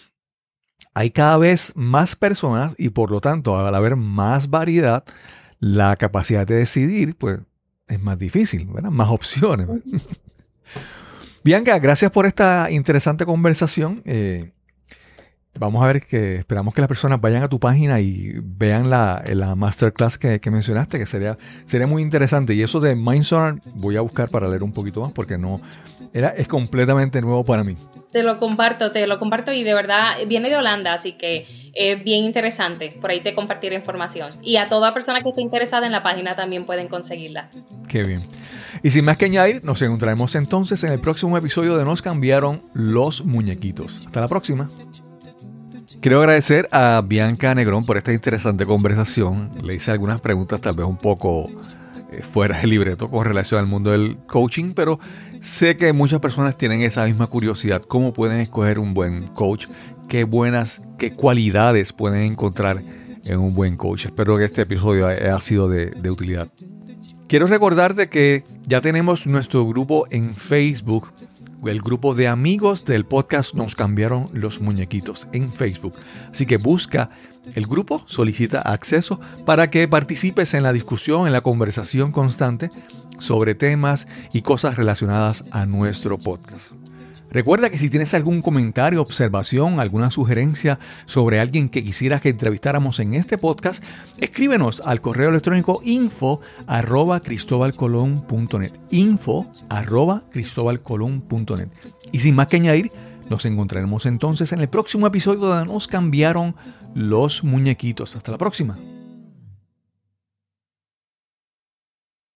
[SPEAKER 2] hay cada vez más personas y por lo tanto, al haber más variedad, la capacidad de decidir, pues es más difícil, ¿verdad? Más opciones. Bianca, gracias por esta interesante conversación. Eh, vamos a ver que esperamos que las personas vayan a tu página y vean la, la masterclass que, mencionaste, que sería, sería muy interesante. Y eso de Mindstorm voy a buscar para leer un poquito más porque no era, es completamente nuevo para mí.
[SPEAKER 1] Te lo comparto, te lo comparto y de verdad viene de Holanda, así que es bien interesante. Por ahí te compartir información. Y a toda persona que esté interesada en la página también pueden conseguirla.
[SPEAKER 2] Qué bien. Y sin más que añadir, nos encontraremos entonces en el próximo episodio de Nos cambiaron los muñequitos. Hasta la próxima. Quiero agradecer a Bianca Negrón por esta interesante conversación. Le hice algunas preguntas tal vez un poco eh, fuera del libreto con relación al mundo del coaching, pero sé que muchas personas tienen esa misma curiosidad. ¿Cómo pueden escoger un buen coach? ¿Qué buenas, qué cualidades pueden encontrar en un buen coach? Espero que este episodio haya sido de, de utilidad. Quiero recordarte que ya tenemos nuestro grupo en Facebook el grupo de amigos del podcast Nos cambiaron los muñequitos en Facebook. Así que busca el grupo, solicita acceso para que participes en la discusión, en la conversación constante sobre temas y cosas relacionadas a nuestro podcast. Recuerda que si tienes algún comentario, observación, alguna sugerencia sobre alguien que quisieras que entrevistáramos en este podcast, escríbenos al correo electrónico info arroba. Info arroba. Y sin más que añadir, nos encontraremos entonces en el próximo episodio donde nos cambiaron los muñequitos. Hasta la próxima.